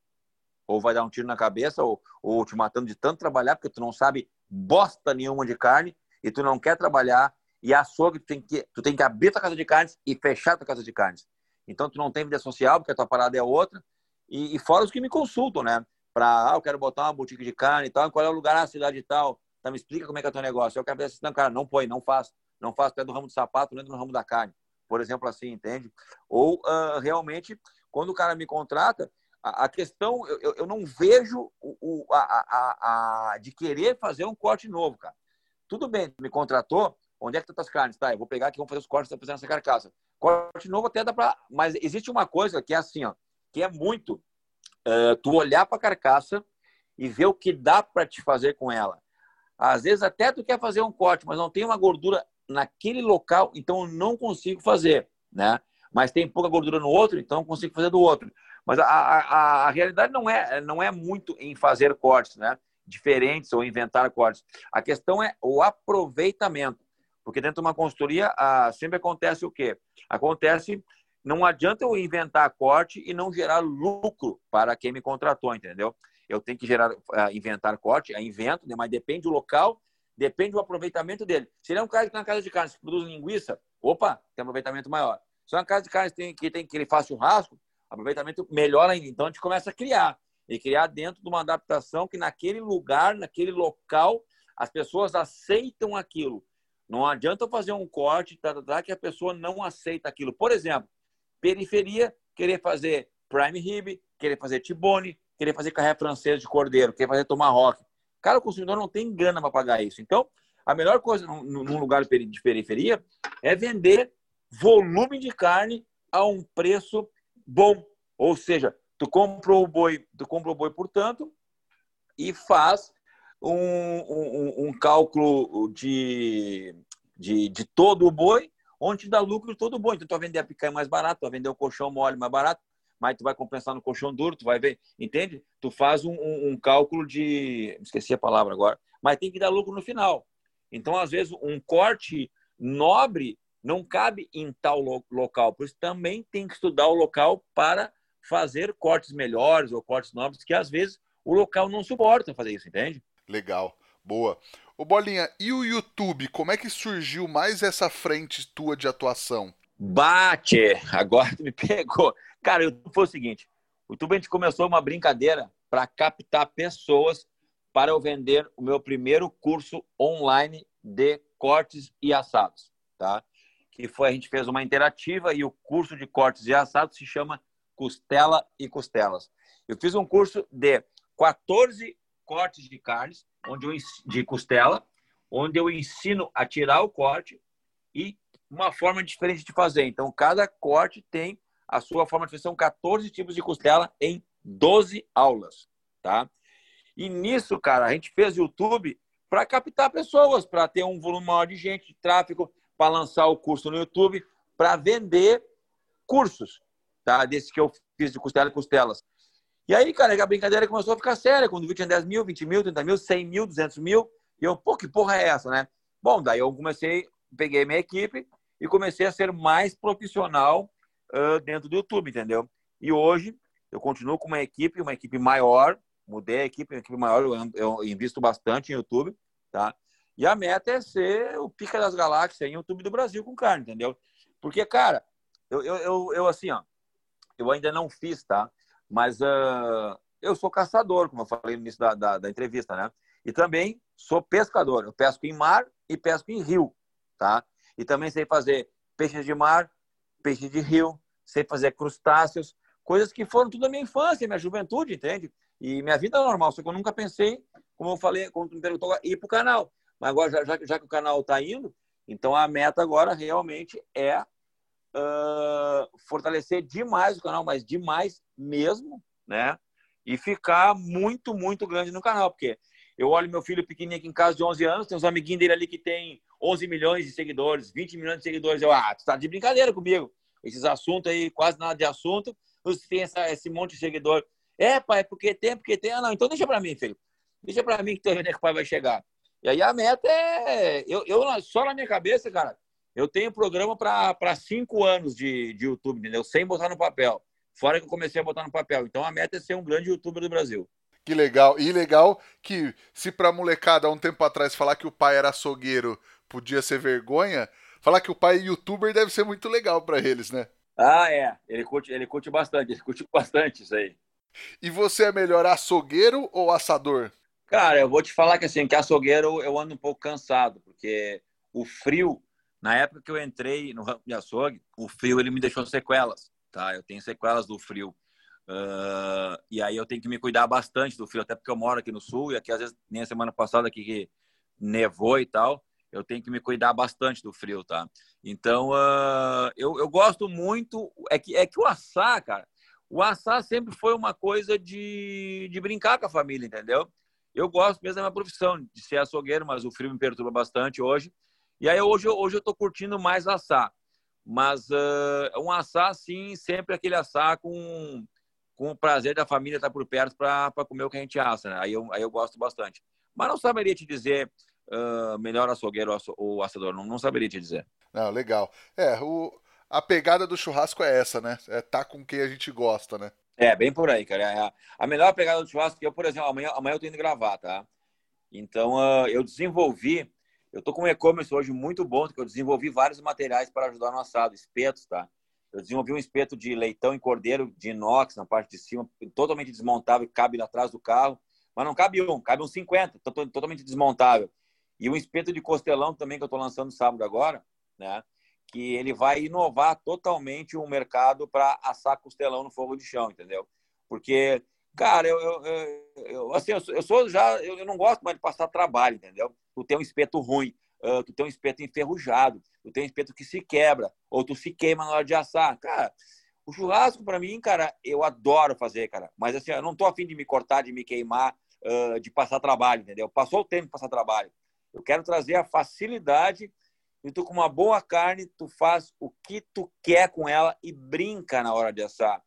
Speaker 2: ou vai dar um tiro na cabeça, ou, ou te matando de tanto trabalhar, porque tu não sabe bosta nenhuma de carne, e tu não quer trabalhar, e açougue, tu tem que, tu tem que abrir tua casa de carnes e fechar tua casa de carnes. Então, tu não tem vida social, porque a tua parada é outra. E, e fora os que me consultam, né? Para, ah, eu quero botar uma boutique de carne e tal, qual é o lugar na cidade e tal. Então, me explica como é que é o teu negócio. Eu quero dizer assim, não, cara, não põe, não faz. Não faz, pé do ramo do sapato, entra no ramo da carne. Por exemplo, assim, entende? Ou, uh, realmente, quando o cara me contrata, a, a questão, eu, eu não vejo o, o a, a, a, de querer fazer um corte novo, cara. Tudo bem, me contratou, onde é que estão as carnes? Tá, eu vou pegar aqui, vamos fazer os cortes, tá fazendo essa carcaça. Corte novo até dá para. Mas existe uma coisa que é assim, ó, que é muito uh, tu olhar para a carcaça e ver o que dá para te fazer com ela. Às vezes até tu quer fazer um corte, mas não tem uma gordura naquele local, então eu não consigo fazer, né? Mas tem pouca gordura no outro, então eu consigo fazer do outro. Mas a, a, a realidade não é, não é muito em fazer cortes, né? Diferentes ou inventar cortes. A questão é o aproveitamento. Porque dentro de uma consultoria ah, sempre acontece o quê? Acontece, não adianta eu inventar corte e não gerar lucro para quem me contratou, entendeu? Eu tenho que gerar, ah, inventar corte, é invento, né? mas depende do local, depende do aproveitamento dele. Se ele é um cara que na casa de carne que produz linguiça, opa, tem aproveitamento maior. Se é uma casa de carne tem, que, tem, que ele faz churrasco, aproveitamento melhor ainda. Então a gente começa a criar. E criar dentro de uma adaptação que naquele lugar, naquele local, as pessoas aceitam aquilo. Não adianta eu fazer um corte tá, tá, tá, que a pessoa não aceita aquilo. Por exemplo, periferia, querer fazer prime rib, querer fazer tibone, querer fazer carré francês de cordeiro, querer fazer tomahawk. Cara, o consumidor não tem grana para pagar isso. Então, a melhor coisa num lugar de periferia é vender volume de carne a um preço bom. Ou seja, tu compra o boi, tu compra o boi, portanto, e faz um, um, um cálculo de, de, de, todo o boi, onde dá lucro todo o boi. Então, tu vai vender a picanha mais barato, tu vai vender o colchão mole mais barato, mas tu vai compensar no colchão duro, tu vai ver, entende? Tu faz um, um, cálculo de. Esqueci a palavra agora, mas tem que dar lucro no final. Então, às vezes, um corte nobre não cabe em tal lo local, por isso também tem que estudar o local para fazer cortes melhores ou cortes nobres, que às vezes o local não suporta fazer isso, entende?
Speaker 1: Legal, boa. Ô Bolinha, e o YouTube? Como é que surgiu mais essa frente tua de atuação?
Speaker 2: Bate! Agora tu me pegou. Cara, YouTube foi o seguinte: o YouTube a gente começou uma brincadeira para captar pessoas para eu vender o meu primeiro curso online de cortes e assados, tá? Que foi a gente fez uma interativa e o curso de cortes e assados se chama Costela e Costelas. Eu fiz um curso de 14 cortes de carnes, onde eu, de costela, onde eu ensino a tirar o corte e uma forma diferente de fazer. Então, cada corte tem a sua forma de fazer. São 14 tipos de costela em 12 aulas, tá? E nisso, cara, a gente fez YouTube para captar pessoas, para ter um volume maior de gente, de tráfego, para lançar o curso no YouTube, para vender cursos, tá? Desse que eu fiz de costela e costelas. E aí, cara, a brincadeira começou a ficar séria. Quando vídeo tinha 10 mil, 20 mil, 30 mil, 100 mil, 200 mil. E eu, pô, que porra é essa, né? Bom, daí eu comecei, peguei minha equipe e comecei a ser mais profissional uh, dentro do YouTube, entendeu? E hoje eu continuo com uma equipe, uma equipe maior. Mudei a equipe, uma equipe maior. Eu, eu invisto bastante em YouTube, tá? E a meta é ser o pica das galáxias em YouTube do Brasil com carne, entendeu? Porque, cara, eu, eu, eu, eu assim, ó, eu ainda não fiz, tá? Mas uh, eu sou caçador, como eu falei no início da, da, da entrevista, né? E também sou pescador. Eu pesco em mar e pesco em rio, tá? E também sei fazer peixes de mar, peixes de rio, sei fazer crustáceos, coisas que foram tudo da minha infância, minha juventude, entende? E minha vida é normal, só que eu nunca pensei, como eu falei, como tu me perguntou, ir o canal. Mas agora, já, já, já que o canal está indo, então a meta agora realmente é uh, fortalecer demais o canal, mas demais mesmo, né? E ficar muito, muito grande no canal, porque eu olho meu filho pequenininho aqui em casa de 11 anos, tem uns amiguinhos dele ali que tem 11 milhões de seguidores, 20 milhões de seguidores. Eu, ah, tu tá de brincadeira comigo. Esses assuntos aí, quase nada de assunto. Você tem essa, esse monte de seguidor. É, pai, porque tem, porque tem. Ah, não, então deixa para mim, filho. Deixa para mim que tu vendo que o pai vai chegar. E aí a meta é. Eu, eu só na minha cabeça, cara, eu tenho programa para cinco anos de, de YouTube, entendeu? Sem botar no papel. Fora que eu comecei a botar no papel. Então a meta é ser um grande youtuber do Brasil.
Speaker 1: Que legal. E legal que, se pra molecada há um tempo atrás falar que o pai era açougueiro podia ser vergonha, falar que o pai é youtuber deve ser muito legal para eles, né?
Speaker 2: Ah, é. Ele curte, ele curte bastante. Ele curte bastante isso aí.
Speaker 1: E você é melhor açougueiro ou assador?
Speaker 2: Cara, eu vou te falar que assim, que açougueiro eu ando um pouco cansado, porque o frio, na época que eu entrei no ramo de açougue, o frio ele me deixou sequelas, tá? Eu tenho sequelas do frio. Uh, e aí eu tenho que me cuidar bastante do frio, até porque eu moro aqui no sul e aqui às vezes nem a semana passada aqui que nevou e tal, eu tenho que me cuidar bastante do frio, tá? Então uh, eu, eu gosto muito, é que, é que o assar, cara, o assar sempre foi uma coisa de, de brincar com a família, entendeu? Eu gosto mesmo da minha profissão, de ser açougueiro, mas o frio me perturba bastante hoje. E aí hoje, hoje eu tô curtindo mais assar. Mas uh, um assar, sim, sempre aquele assar com com o prazer da família estar por perto para comer o que a gente assa. Né? Aí, eu, aí eu gosto bastante. Mas não saberia te dizer uh, melhor açougueiro ou assador, não, não saberia te dizer.
Speaker 1: Não, legal. É, o, a pegada do churrasco é essa, né? É tá com quem a gente gosta, né?
Speaker 2: É, bem por aí, cara. É a melhor pegada do churrasco que eu, por exemplo, amanhã, amanhã eu tô indo gravar, tá? Então, uh, eu desenvolvi, eu tô com um e-commerce hoje muito bom, que eu desenvolvi vários materiais para ajudar no assado, espetos, tá? Eu desenvolvi um espeto de leitão e cordeiro de inox na parte de cima, totalmente desmontável, cabe atrás do carro. Mas não cabe um, cabe uns 50, totalmente desmontável. E um espeto de costelão também que eu estou lançando sábado agora, né? Que ele vai inovar totalmente o mercado para assar costelão no fogo de chão, entendeu? Porque, cara, eu, eu, eu, assim, eu sou, já, eu não gosto mais de passar trabalho, entendeu? Tu tem um espeto ruim, tu tem um espeto enferrujado, tu tem um espeto que se quebra, ou tu se queima na hora de assar. Cara, o churrasco, para mim, cara, eu adoro fazer, cara. Mas assim, eu não tô afim de me cortar, de me queimar, de passar trabalho, entendeu? Passou o tempo de passar trabalho. Eu quero trazer a facilidade e tu com uma boa carne, tu faz o que tu quer com ela e brinca na hora de assar.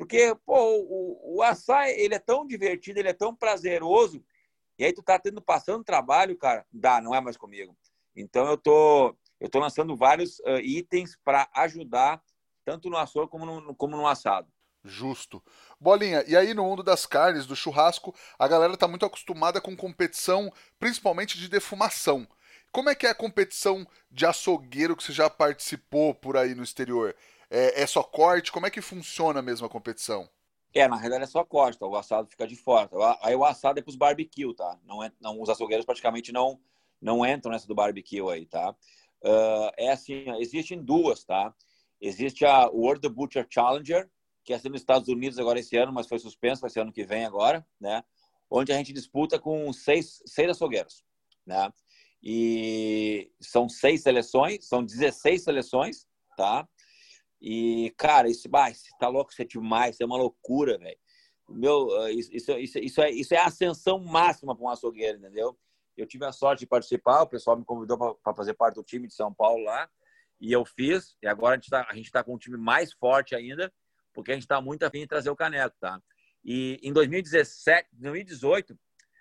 Speaker 2: Porque, pô, o, o assar, ele é tão divertido, ele é tão prazeroso, e aí tu tá tendo, passando trabalho, cara, dá, não é mais comigo. Então eu tô, eu tô lançando vários uh, itens para ajudar tanto no açougue como no, como no assado.
Speaker 1: Justo. Bolinha, e aí no mundo das carnes, do churrasco, a galera tá muito acostumada com competição, principalmente de defumação. Como é que é a competição de açougueiro que você já participou por aí no exterior? É, é só corte? Como é que funciona mesmo a competição?
Speaker 2: É, na realidade é só corte, tá? o assado fica de fora. Aí o assado é para os barbecue, tá? Não é, não, os açougueiros praticamente não, não entram nessa do barbecue aí, tá? Uh, é assim, existem duas, tá? Existe a World Butcher Challenger, que é assim nos Estados Unidos agora esse ano, mas foi suspenso, vai ser ano que vem agora, né? Onde a gente disputa com seis, seis açougueiros, né? E são seis seleções, são 16 seleções, tá? E, cara, isso, bah, isso tá louco, isso é demais, isso é uma loucura, velho. Meu, isso, isso, isso, isso, é, isso é a ascensão máxima para um açougueiro, entendeu? Eu tive a sorte de participar, o pessoal me convidou para fazer parte do time de São Paulo lá, e eu fiz. E agora a gente está tá com um time mais forte ainda, porque a gente está muito afim de trazer o Caneco, tá? E em 2017, 2018,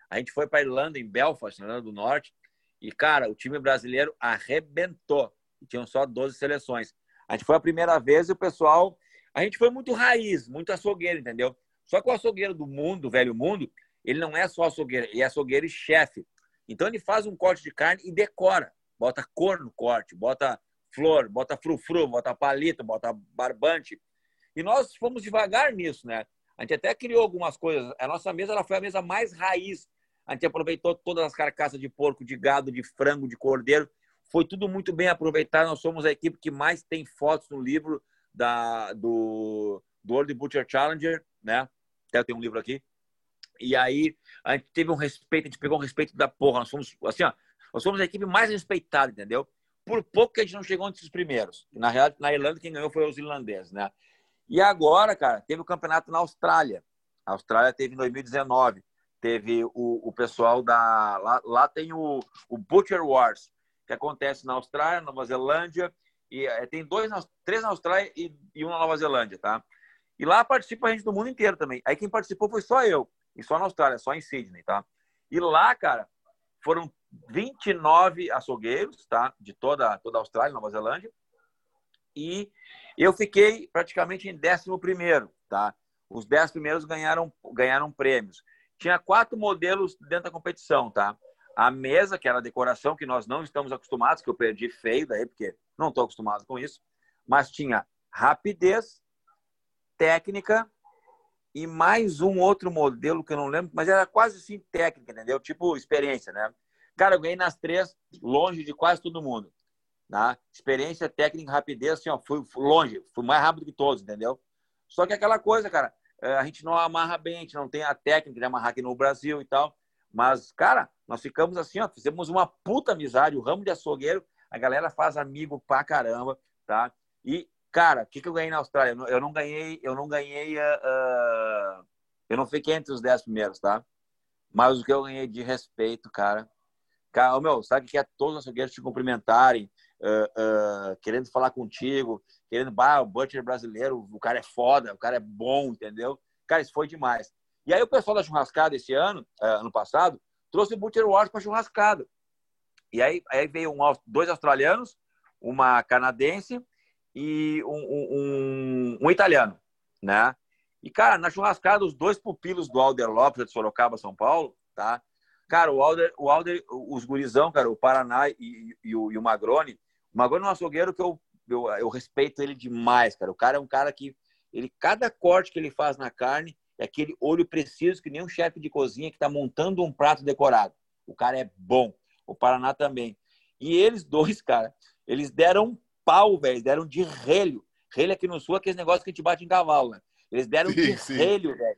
Speaker 2: a gente foi para Irlanda, em Belfast, na Irlanda do Norte, e, cara, o time brasileiro arrebentou. E tinham só 12 seleções. A gente foi a primeira vez e o pessoal. A gente foi muito raiz, muito açougueiro, entendeu? Só que o açougueiro do mundo, do velho mundo, ele não é só açougueiro, ele é açougueiro e chefe. Então ele faz um corte de carne e decora. Bota cor no corte, bota flor, bota frufru, bota palito, bota barbante. E nós fomos devagar nisso, né? A gente até criou algumas coisas. A nossa mesa ela foi a mesa mais raiz. A gente aproveitou todas as carcaças de porco, de gado, de frango, de cordeiro. Foi tudo muito bem aproveitado. Nós somos a equipe que mais tem fotos no livro da, do, do World Butcher Challenger, né? Até tem um livro aqui. E aí a gente teve um respeito, a gente pegou um respeito da porra. Nós fomos assim, ó, nós fomos a equipe mais respeitada, entendeu? Por pouco que a gente não chegou entre os primeiros. Na realidade, na Irlanda, quem ganhou foi os irlandeses, né? E agora, cara, teve o campeonato na Austrália. A Austrália teve em 2019. Teve o, o pessoal da. Lá, lá tem o, o Butcher Wars, que acontece na Austrália, Nova Zelândia. E é, tem dois, três na Austrália e, e um na Nova Zelândia, tá? E lá participa gente do mundo inteiro também. Aí quem participou foi só eu. E só na Austrália, só em Sydney, tá? E lá, cara, foram 29 açougueiros, tá? De toda, toda a Austrália, Nova Zelândia. E eu fiquei praticamente em 11, tá? Os 10 primeiros ganharam, ganharam prêmios. Tinha quatro modelos dentro da competição, tá? A mesa, que era a decoração, que nós não estamos acostumados, que eu perdi feio daí, porque não estou acostumado com isso. Mas tinha rapidez, técnica e mais um outro modelo que eu não lembro, mas era quase assim técnica, entendeu? Tipo experiência, né? Cara, eu ganhei nas três, longe de quase todo mundo. Tá? Experiência, técnica, rapidez, assim, ó, fui, fui longe, fui mais rápido que todos, entendeu? Só que aquela coisa, cara, é, a gente não amarra bem, a gente não tem a técnica de amarrar aqui no Brasil e tal. Mas, cara, nós ficamos assim, ó, fizemos uma puta amizade, o ramo de açougueiro, a galera faz amigo pra caramba, tá? E, cara, o que, que eu ganhei na Austrália? Eu não ganhei, eu não ganhei, uh, eu não fiquei entre os dez primeiros, tá? Mas o que eu ganhei de respeito, cara, Cara, meu, sabe que é todos os açougueiros te cumprimentarem, uh, uh, querendo falar contigo, querendo, bah, o Butcher brasileiro, o cara é foda, o cara é bom, entendeu? Cara, isso foi demais. E aí o pessoal da churrascada esse ano, uh, ano passado, trouxe o Butcher Wars para churrascada. E aí, aí veio um, dois australianos, uma canadense e um, um, um, italiano, né? E, cara, na churrascada, os dois pupilos do Alder Lopes, de Sorocaba, São Paulo, tá? Cara, o Alder, o Alder os gurizão, cara, o Paraná e, e, o, e o Magrone. O Magrone é um açougueiro que eu, eu, eu respeito ele demais, cara. O cara é um cara que, ele cada corte que ele faz na carne é aquele olho preciso que nem um chefe de cozinha que está montando um prato decorado. O cara é bom. O Paraná também. E eles dois, cara, eles deram pau, velho. Deram de relho. Relho aqui no sul, aquele negócio que a gente bate em cavalo, né? Eles deram sim, de sim. relho, velho.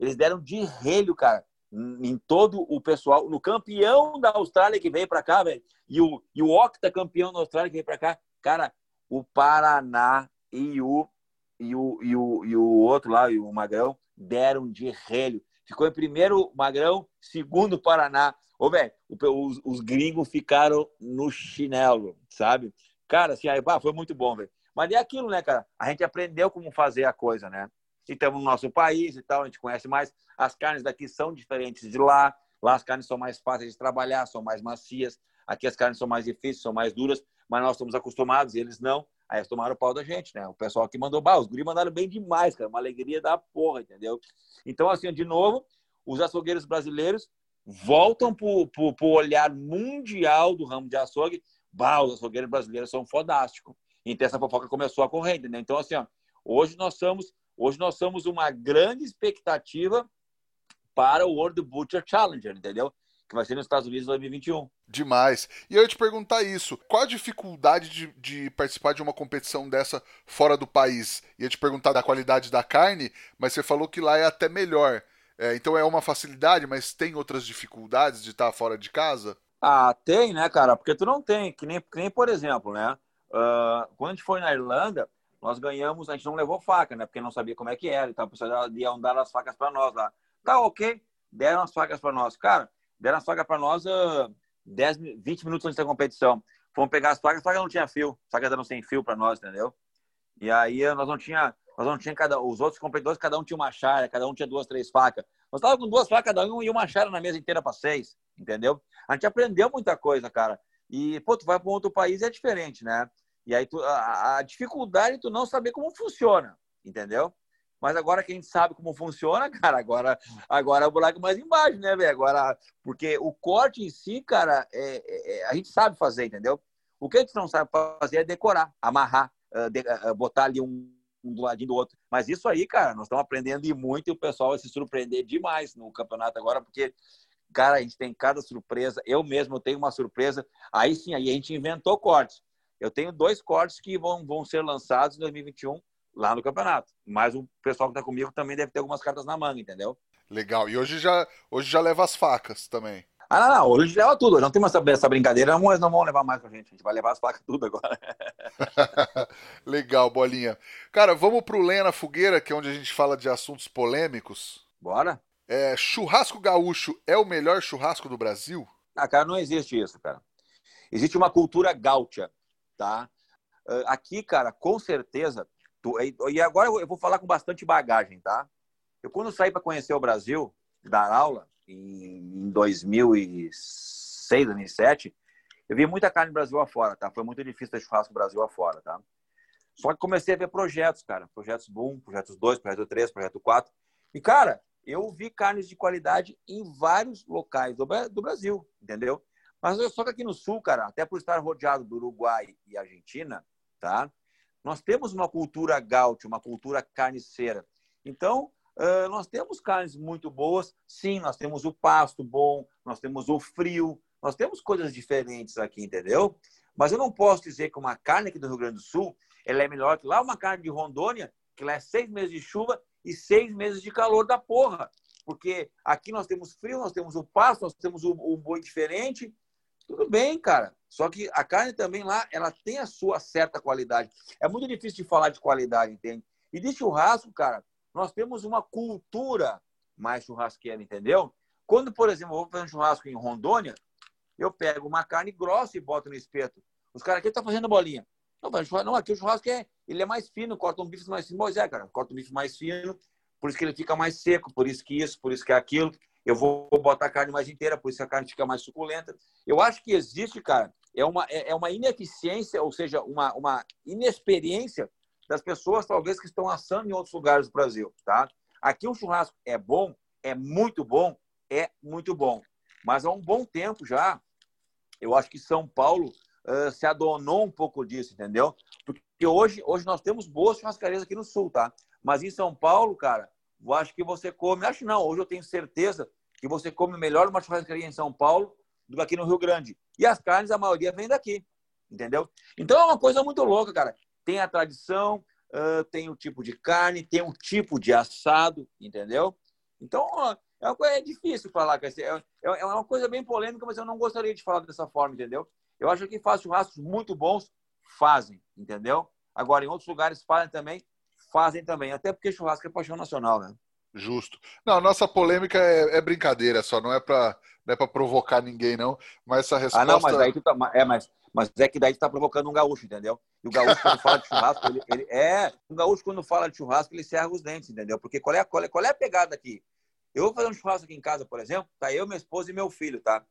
Speaker 2: Eles deram de relho, cara em todo o pessoal, no campeão da Austrália que veio para cá, velho, e o, e o octa campeão da Austrália que veio para cá, cara, o Paraná e o, e o, e o, e o outro lá, e o Magrão, deram de relho. Ficou em primeiro Magrão, segundo Paraná. Ô, velho, os, os gringos ficaram no chinelo, sabe? Cara, assim, aí, foi muito bom, velho. Mas é aquilo, né, cara? A gente aprendeu como fazer a coisa, né? e estamos no nosso país e tal, a gente conhece mais. As carnes daqui são diferentes de lá. Lá as carnes são mais fáceis de trabalhar, são mais macias. Aqui as carnes são mais difíceis, são mais duras, mas nós estamos acostumados e eles não. Aí eles tomaram o pau da gente, né? O pessoal que mandou, bah, os guri mandaram bem demais, cara. Uma alegria da porra, entendeu? Então, assim, de novo, os açougueiros brasileiros voltam para o olhar mundial do ramo de açougue. Bah, os açougueiros brasileiros são fodásticos. Então, essa fofoca começou a correr, né? Então, assim, ó, hoje nós somos Hoje nós somos uma grande expectativa para o World Butcher Challenger, entendeu? Que vai ser nos Estados Unidos em 2021.
Speaker 1: Demais. E eu ia te perguntar isso: qual a dificuldade de, de, participar de uma competição dessa fora do país? Ia te perguntar da qualidade da carne, mas você falou que lá é até melhor. É, então é uma facilidade, mas tem outras dificuldades de estar fora de casa?
Speaker 2: Ah, tem, né, cara? Porque tu não tem, que nem, que nem por exemplo, né? Uh, quando a gente foi na Irlanda, nós ganhamos, a gente não levou faca, né? Porque não sabia como é que era, então a pessoa ia dar as facas para nós lá. Tá, ok, deram as facas para nós. Cara, deram as facas para nós uh, 10, 20 minutos antes da competição. Fomos pegar as facas, a faca não tinha fio, as facas eram sem fio para nós, entendeu? E aí nós não tinha, nós não tinha cada, os outros competidores, cada um tinha uma chara, cada um tinha duas, três facas. Nós estávamos com duas facas cada um e uma chara na mesa inteira para seis, entendeu? A gente aprendeu muita coisa, cara. E, pô, tu vai para um outro país é diferente, né? E aí tu, a, a dificuldade é tu não saber como funciona, entendeu? Mas agora que a gente sabe como funciona, cara, agora, agora é o buraco mais embaixo, né, velho? Agora, porque o corte em si, cara, é, é, a gente sabe fazer, entendeu? O que a gente não sabe fazer é decorar, amarrar, uh, de, uh, botar ali um, um do ladinho do outro. Mas isso aí, cara, nós estamos aprendendo e muito e o pessoal vai se surpreender demais no campeonato agora, porque, cara, a gente tem cada surpresa. Eu mesmo tenho uma surpresa. Aí sim, aí a gente inventou cortes. Eu tenho dois cortes que vão, vão ser lançados em 2021 lá no campeonato. Mas o pessoal que está comigo também deve ter algumas cartas na manga, entendeu?
Speaker 1: Legal. E hoje já, hoje já leva as facas também.
Speaker 2: Ah, não, não. Hoje leva tudo. Não tem mais essa, brincadeira. Não, não vão levar mais com a gente. A gente vai levar as facas tudo agora.
Speaker 1: Legal, bolinha. Cara, vamos pro Lenha na Fogueira, que é onde a gente fala de assuntos polêmicos.
Speaker 2: Bora?
Speaker 1: É, churrasco gaúcho é o melhor churrasco do Brasil?
Speaker 2: Ah, cara, não existe isso, cara. Existe uma cultura gaúcha tá? Ah, aqui, cara, com certeza. E agora eu vou falar com bastante bagagem, tá? Eu, quando saí para conhecer o Brasil, dar aula, em 2006, 2007, eu vi muita carne Brasil afora, tá? Foi muito difícil ter churrasco Brasil afora, tá? Só que comecei a ver projetos, cara. Projetos Boom, projetos 2, projeto 3, projeto 4. E, cara, eu vi carnes de qualidade em vários locais do, do Brasil, entendeu? Mas só que aqui no Sul, cara, até por estar rodeado do Uruguai e Argentina, tá? Nós temos uma cultura gaúcha, uma cultura carniceira. Então, nós temos carnes muito boas. Sim, nós temos o pasto bom, nós temos o frio, nós temos coisas diferentes aqui, entendeu? Mas eu não posso dizer que uma carne aqui do Rio Grande do Sul ela é melhor que lá uma carne de Rondônia, que lá é seis meses de chuva e seis meses de calor da porra. Porque aqui nós temos frio, nós temos o pasto, nós temos o, o boi diferente, tudo bem, cara. Só que a carne também lá, ela tem a sua certa qualidade. É muito difícil de falar de qualidade, entende? E de churrasco, cara, nós temos uma cultura mais churrasqueira, entendeu? Quando, por exemplo, eu vou fazer um churrasco em Rondônia, eu pego uma carne grossa e boto no espeto. Os caras aqui estão tá fazendo bolinha. Não, não, aqui o churrasco é, ele é mais fino, corta um bife mais fino. Pois é, cara, corta um bife mais fino, por isso que ele fica mais seco, por isso que isso, por isso que aquilo eu vou botar a carne mais inteira, por isso a carne fica mais suculenta. Eu acho que existe, cara, é uma, é, é uma ineficiência, ou seja, uma, uma inexperiência das pessoas, talvez, que estão assando em outros lugares do Brasil, tá? Aqui o churrasco é bom, é muito bom, é muito bom. Mas há um bom tempo já, eu acho que São Paulo uh, se adonou um pouco disso, entendeu? Porque hoje, hoje nós temos boas churrascarias aqui no Sul, tá? Mas em São Paulo, cara, eu acho que você come, acho não, hoje eu tenho certeza que você come melhor uma churrascaria em São Paulo do que aqui no Rio Grande. E as carnes, a maioria vem daqui, entendeu? Então é uma coisa muito louca, cara. Tem a tradição, uh, tem o tipo de carne, tem o tipo de assado, entendeu? Então é, uma coisa, é difícil falar, cara. É, é, é uma coisa bem polêmica, mas eu não gostaria de falar dessa forma, entendeu? Eu acho que faz churrascos muito bons, fazem, entendeu? Agora, em outros lugares fazem também, fazem também. Até porque churrasco é paixão nacional, né?
Speaker 1: Justo. Não, a nossa polêmica é, é brincadeira só, não é para não é para provocar ninguém, não. Mas essa resposta.
Speaker 2: Ah, não, mas daí tu tá, é, mas, mas é que daí tu tá provocando um gaúcho, entendeu? E o gaúcho, quando fala de churrasco, ele, ele é. Um gaúcho, quando fala de churrasco, ele serra os dentes, entendeu? Porque qual é, qual, é, qual é a pegada aqui? Eu vou fazer um churrasco aqui em casa, por exemplo, tá eu, minha esposa e meu filho, tá?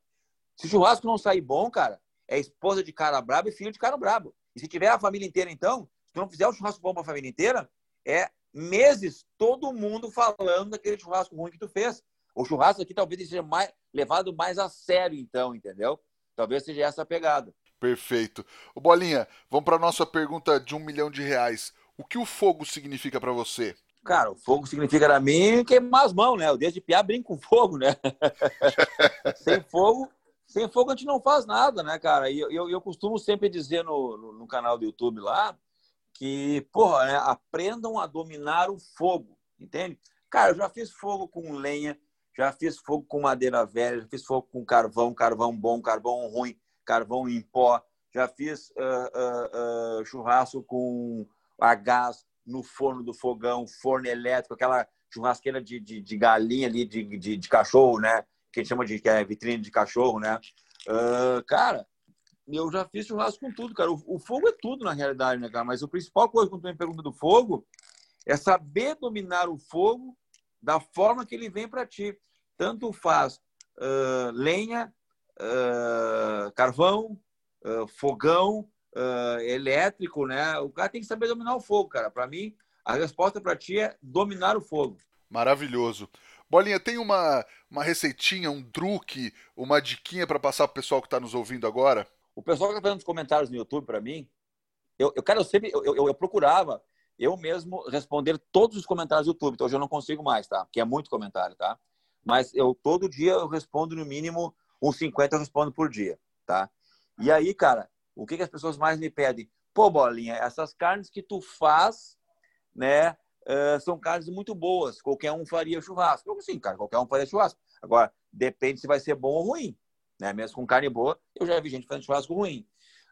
Speaker 2: Se o churrasco não sair bom, cara, é esposa de cara brabo e filho de cara brabo. E se tiver a família inteira, então, se tu não fizer um churrasco bom pra família inteira, é meses todo mundo falando daquele churrasco ruim que tu fez. O churrasco aqui talvez seja mais, levado mais a sério, então, entendeu? Talvez seja essa a pegada.
Speaker 1: Perfeito. O Bolinha, vamos para nossa pergunta de um milhão de reais. O que o fogo significa para você?
Speaker 2: Cara, o fogo significa para mim queimar as mãos, né? Eu desde piar brinco com fogo, né? sem fogo, sem fogo a gente não faz nada, né, cara? E eu, eu, eu costumo sempre dizer no, no, no canal do YouTube lá, que, porra, né, aprendam a dominar o fogo, entende? Cara, eu já fiz fogo com lenha, já fiz fogo com madeira velha, já fiz fogo com carvão, carvão bom, carvão ruim, carvão em pó, já fiz uh, uh, uh, churrasco com a gás no forno do fogão, forno elétrico, aquela churrasqueira de, de, de galinha ali, de, de, de, cachorro, né? Que a gente chama de que é vitrine de cachorro, né? cara, eu já fiz churrasco com tudo, cara. O, o, fogo é tudo, na realidade, né, cara? Mas a principal coisa quando tu me pergunta do fogo é saber dominar o fogo da forma que ele vem para ti. Tanto faz uh, lenha, uh, carvão, uh, fogão, elétrico, né? O cara tem que saber dominar o fogo, cara. Para mim, a resposta para ti é dominar o fogo.
Speaker 1: Maravilhoso. Bolinha, tem uma, uma receitinha, um truque, uma diquinha para passar para o pessoal que está nos ouvindo agora?
Speaker 2: O pessoal que está fazendo os comentários no YouTube para mim, eu, eu, cara, eu sempre eu, eu, eu procurava eu mesmo responder todos os comentários do YouTube. Então, hoje eu não consigo mais, tá? Porque é muito comentário, tá? Mas eu todo dia eu respondo no mínimo uns 50 eu respondo por dia, tá? E aí, cara, o que, que as pessoas mais me pedem? Pô, Bolinha, essas carnes que tu faz, né, uh, são carnes muito boas. Qualquer um faria churrasco. Eu, sim, cara, qualquer um faria churrasco. Agora, depende se vai ser bom ou ruim. Né? Mesmo com carne boa, eu já vi gente fazendo churrasco ruim.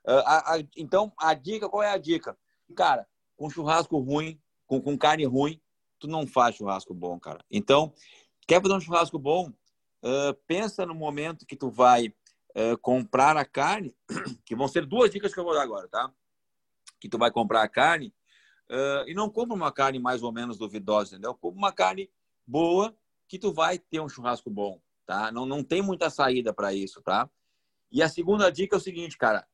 Speaker 2: Uh, a, a, então, a dica, qual é a dica? Cara, com churrasco ruim, com, com carne ruim, tu não faz churrasco bom, cara. Então, quer fazer um churrasco bom? Uh, pensa no momento que tu vai uh, comprar a carne, que vão ser duas dicas que eu vou dar agora, tá? Que tu vai comprar a carne e não compra uma carne mais ou menos duvidosa, entendeu? Compra uma carne boa que tu vai ter um churrasco bom, tá? Não, não tem muita saída para isso, tá? E a segunda dica é o seguinte, cara,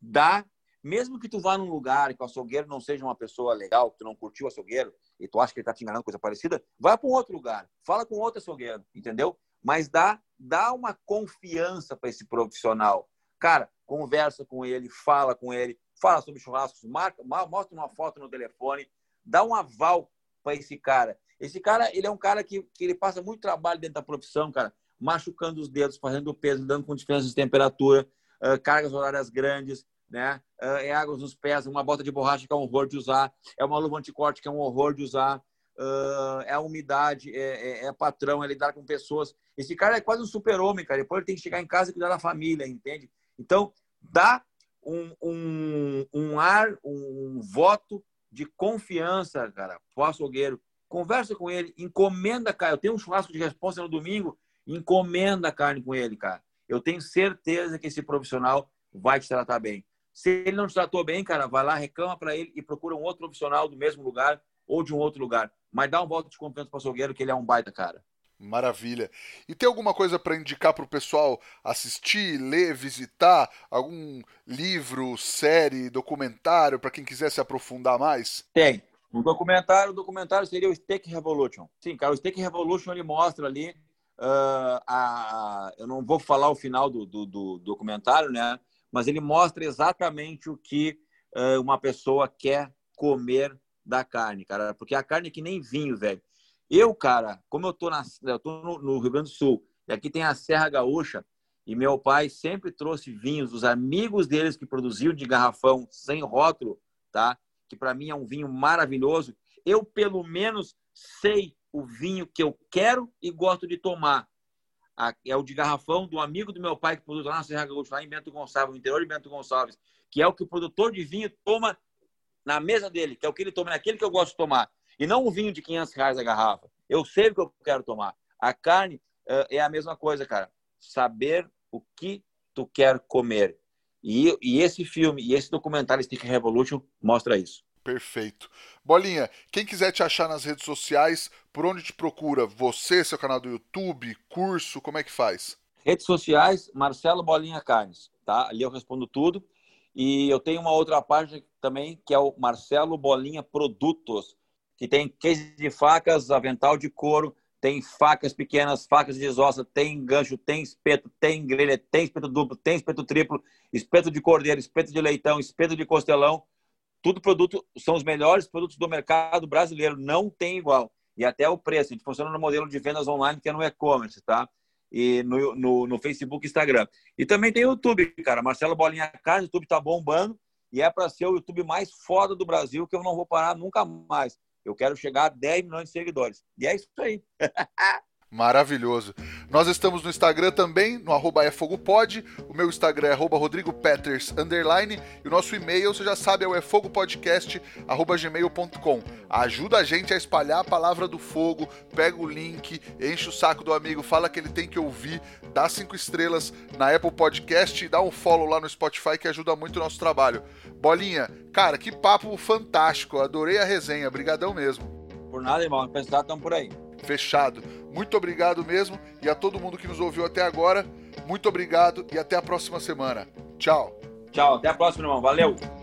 Speaker 2: dá mesmo que tu vá num lugar que o açougueiro não seja uma pessoa legal, que tu não curtiu o açougueiro e tu acha que ele tá te enganando, coisa parecida, vai para um outro lugar, fala com outro açougueiro, entendeu? mas dá, dá uma confiança para esse profissional. Cara, conversa com ele, fala com ele, fala sobre churrascos, marca, mostra uma foto no telefone, dá um aval para esse cara. Esse cara, ele é um cara que, que ele passa muito trabalho dentro da profissão, cara, machucando os dedos, fazendo peso, dando com diferença de temperatura, uh, cargas horárias grandes, né? Uh, é águas nos pés, uma bota de borracha que é um horror de usar, é uma luva anticorte que é um horror de usar, uh, é a umidade, é, é, é, patrão, é lidar com pessoas. Esse cara é quase um super-homem, cara. Depois ele tem que chegar em casa e cuidar da família, entende? Então, dá um, um, um ar, um voto de confiança, cara, pro açougueiro. Conversa com ele, encomenda, cara. Eu tenho um churrasco de resposta no domingo, encomenda a carne com ele, cara. Eu tenho certeza que esse profissional vai te tratar bem. Se ele não te tratou bem, cara, vai lá, reclama para ele e procura um outro profissional do mesmo lugar ou de um outro lugar. Mas dá um voto de confiança para o açougueiro que ele é um baita cara.
Speaker 1: Maravilha. E tem alguma coisa para indicar para o pessoal assistir, ler, visitar? Algum livro, série, documentário para quem quiser se aprofundar mais?
Speaker 2: Tem. O documentário, o documentário seria o Steak Revolution. Sim, cara, o Steak Revolution ele mostra ali. Uh, a, eu não vou falar o final do, do, do, documentário, né? Mas ele mostra exatamente o que uh, uma pessoa quer comer da carne, cara. Porque a carne é que nem vinho, velho. Eu, cara, como eu tô, na, eu tô no, no Rio Grande do Sul, e aqui tem a Serra Gaúcha, e meu pai sempre trouxe vinhos dos amigos deles que produziam de garrafão sem rótulo, tá? Que para mim é um vinho maravilhoso. Eu, pelo menos, sei o vinho que eu quero e gosto de tomar. É o de garrafão do amigo do meu pai que produz lá na Serra Gaúcha, lá em Bento Gonçalves, no interior de Bento Gonçalves, que é o que o produtor de vinho toma na mesa dele, que é o que ele toma, é aquele que eu gosto de tomar. E não um vinho de 500 reais a garrafa. Eu sei o que eu quero tomar. A carne uh, é a mesma coisa, cara. Saber o que tu quer comer. E, e esse filme, e esse documentário Stick Revolution mostra isso.
Speaker 1: Perfeito. Bolinha, quem quiser te achar nas redes sociais, por onde te procura? Você, seu canal do YouTube, curso, como é que faz?
Speaker 2: Redes sociais, Marcelo Bolinha Carnes, tá? Ali eu respondo tudo. E eu tenho uma outra página também, que é o Marcelo Bolinha Produtos, que tem case de facas, avental de couro, tem facas pequenas, facas de desossa, tem gancho, tem espeto, tem grelha, tem espeto duplo, tem espeto triplo, espeto de cordeiro, espeto de leitão, espeto de costelão. Tudo produto, são os melhores produtos do mercado brasileiro, não tem igual. E até o preço, a gente funciona no modelo de vendas online, que é no e-commerce, tá? e no, no, no Facebook Instagram. E também tem o YouTube, cara. Marcelo Bolinha Carne, o YouTube tá bombando e é para ser o YouTube mais foda do Brasil, que eu não vou parar nunca mais. Eu quero chegar a 10 milhões de seguidores. E é isso aí.
Speaker 1: Maravilhoso. Nós estamos no Instagram também, no arroba efogopod. O meu Instagram é arroba rodrigopeters, underline. E o nosso e-mail, você já sabe, é o efogopodcast, arroba gmail.com. Ajuda a gente a espalhar a palavra do fogo, pega o link, enche o saco do amigo, fala que ele tem que ouvir, dá cinco estrelas na Apple Podcast e dá um follow lá no Spotify que ajuda muito o nosso trabalho. Bolinha, cara, que papo fantástico, adorei a resenha, brigadão mesmo.
Speaker 2: Por nada, irmão, pensar, estamos por aí
Speaker 1: fechado. Muito obrigado mesmo e a todo mundo que nos ouviu até agora, muito obrigado e até a próxima semana. Tchau.
Speaker 2: Tchau, até a próxima, irmão. Valeu.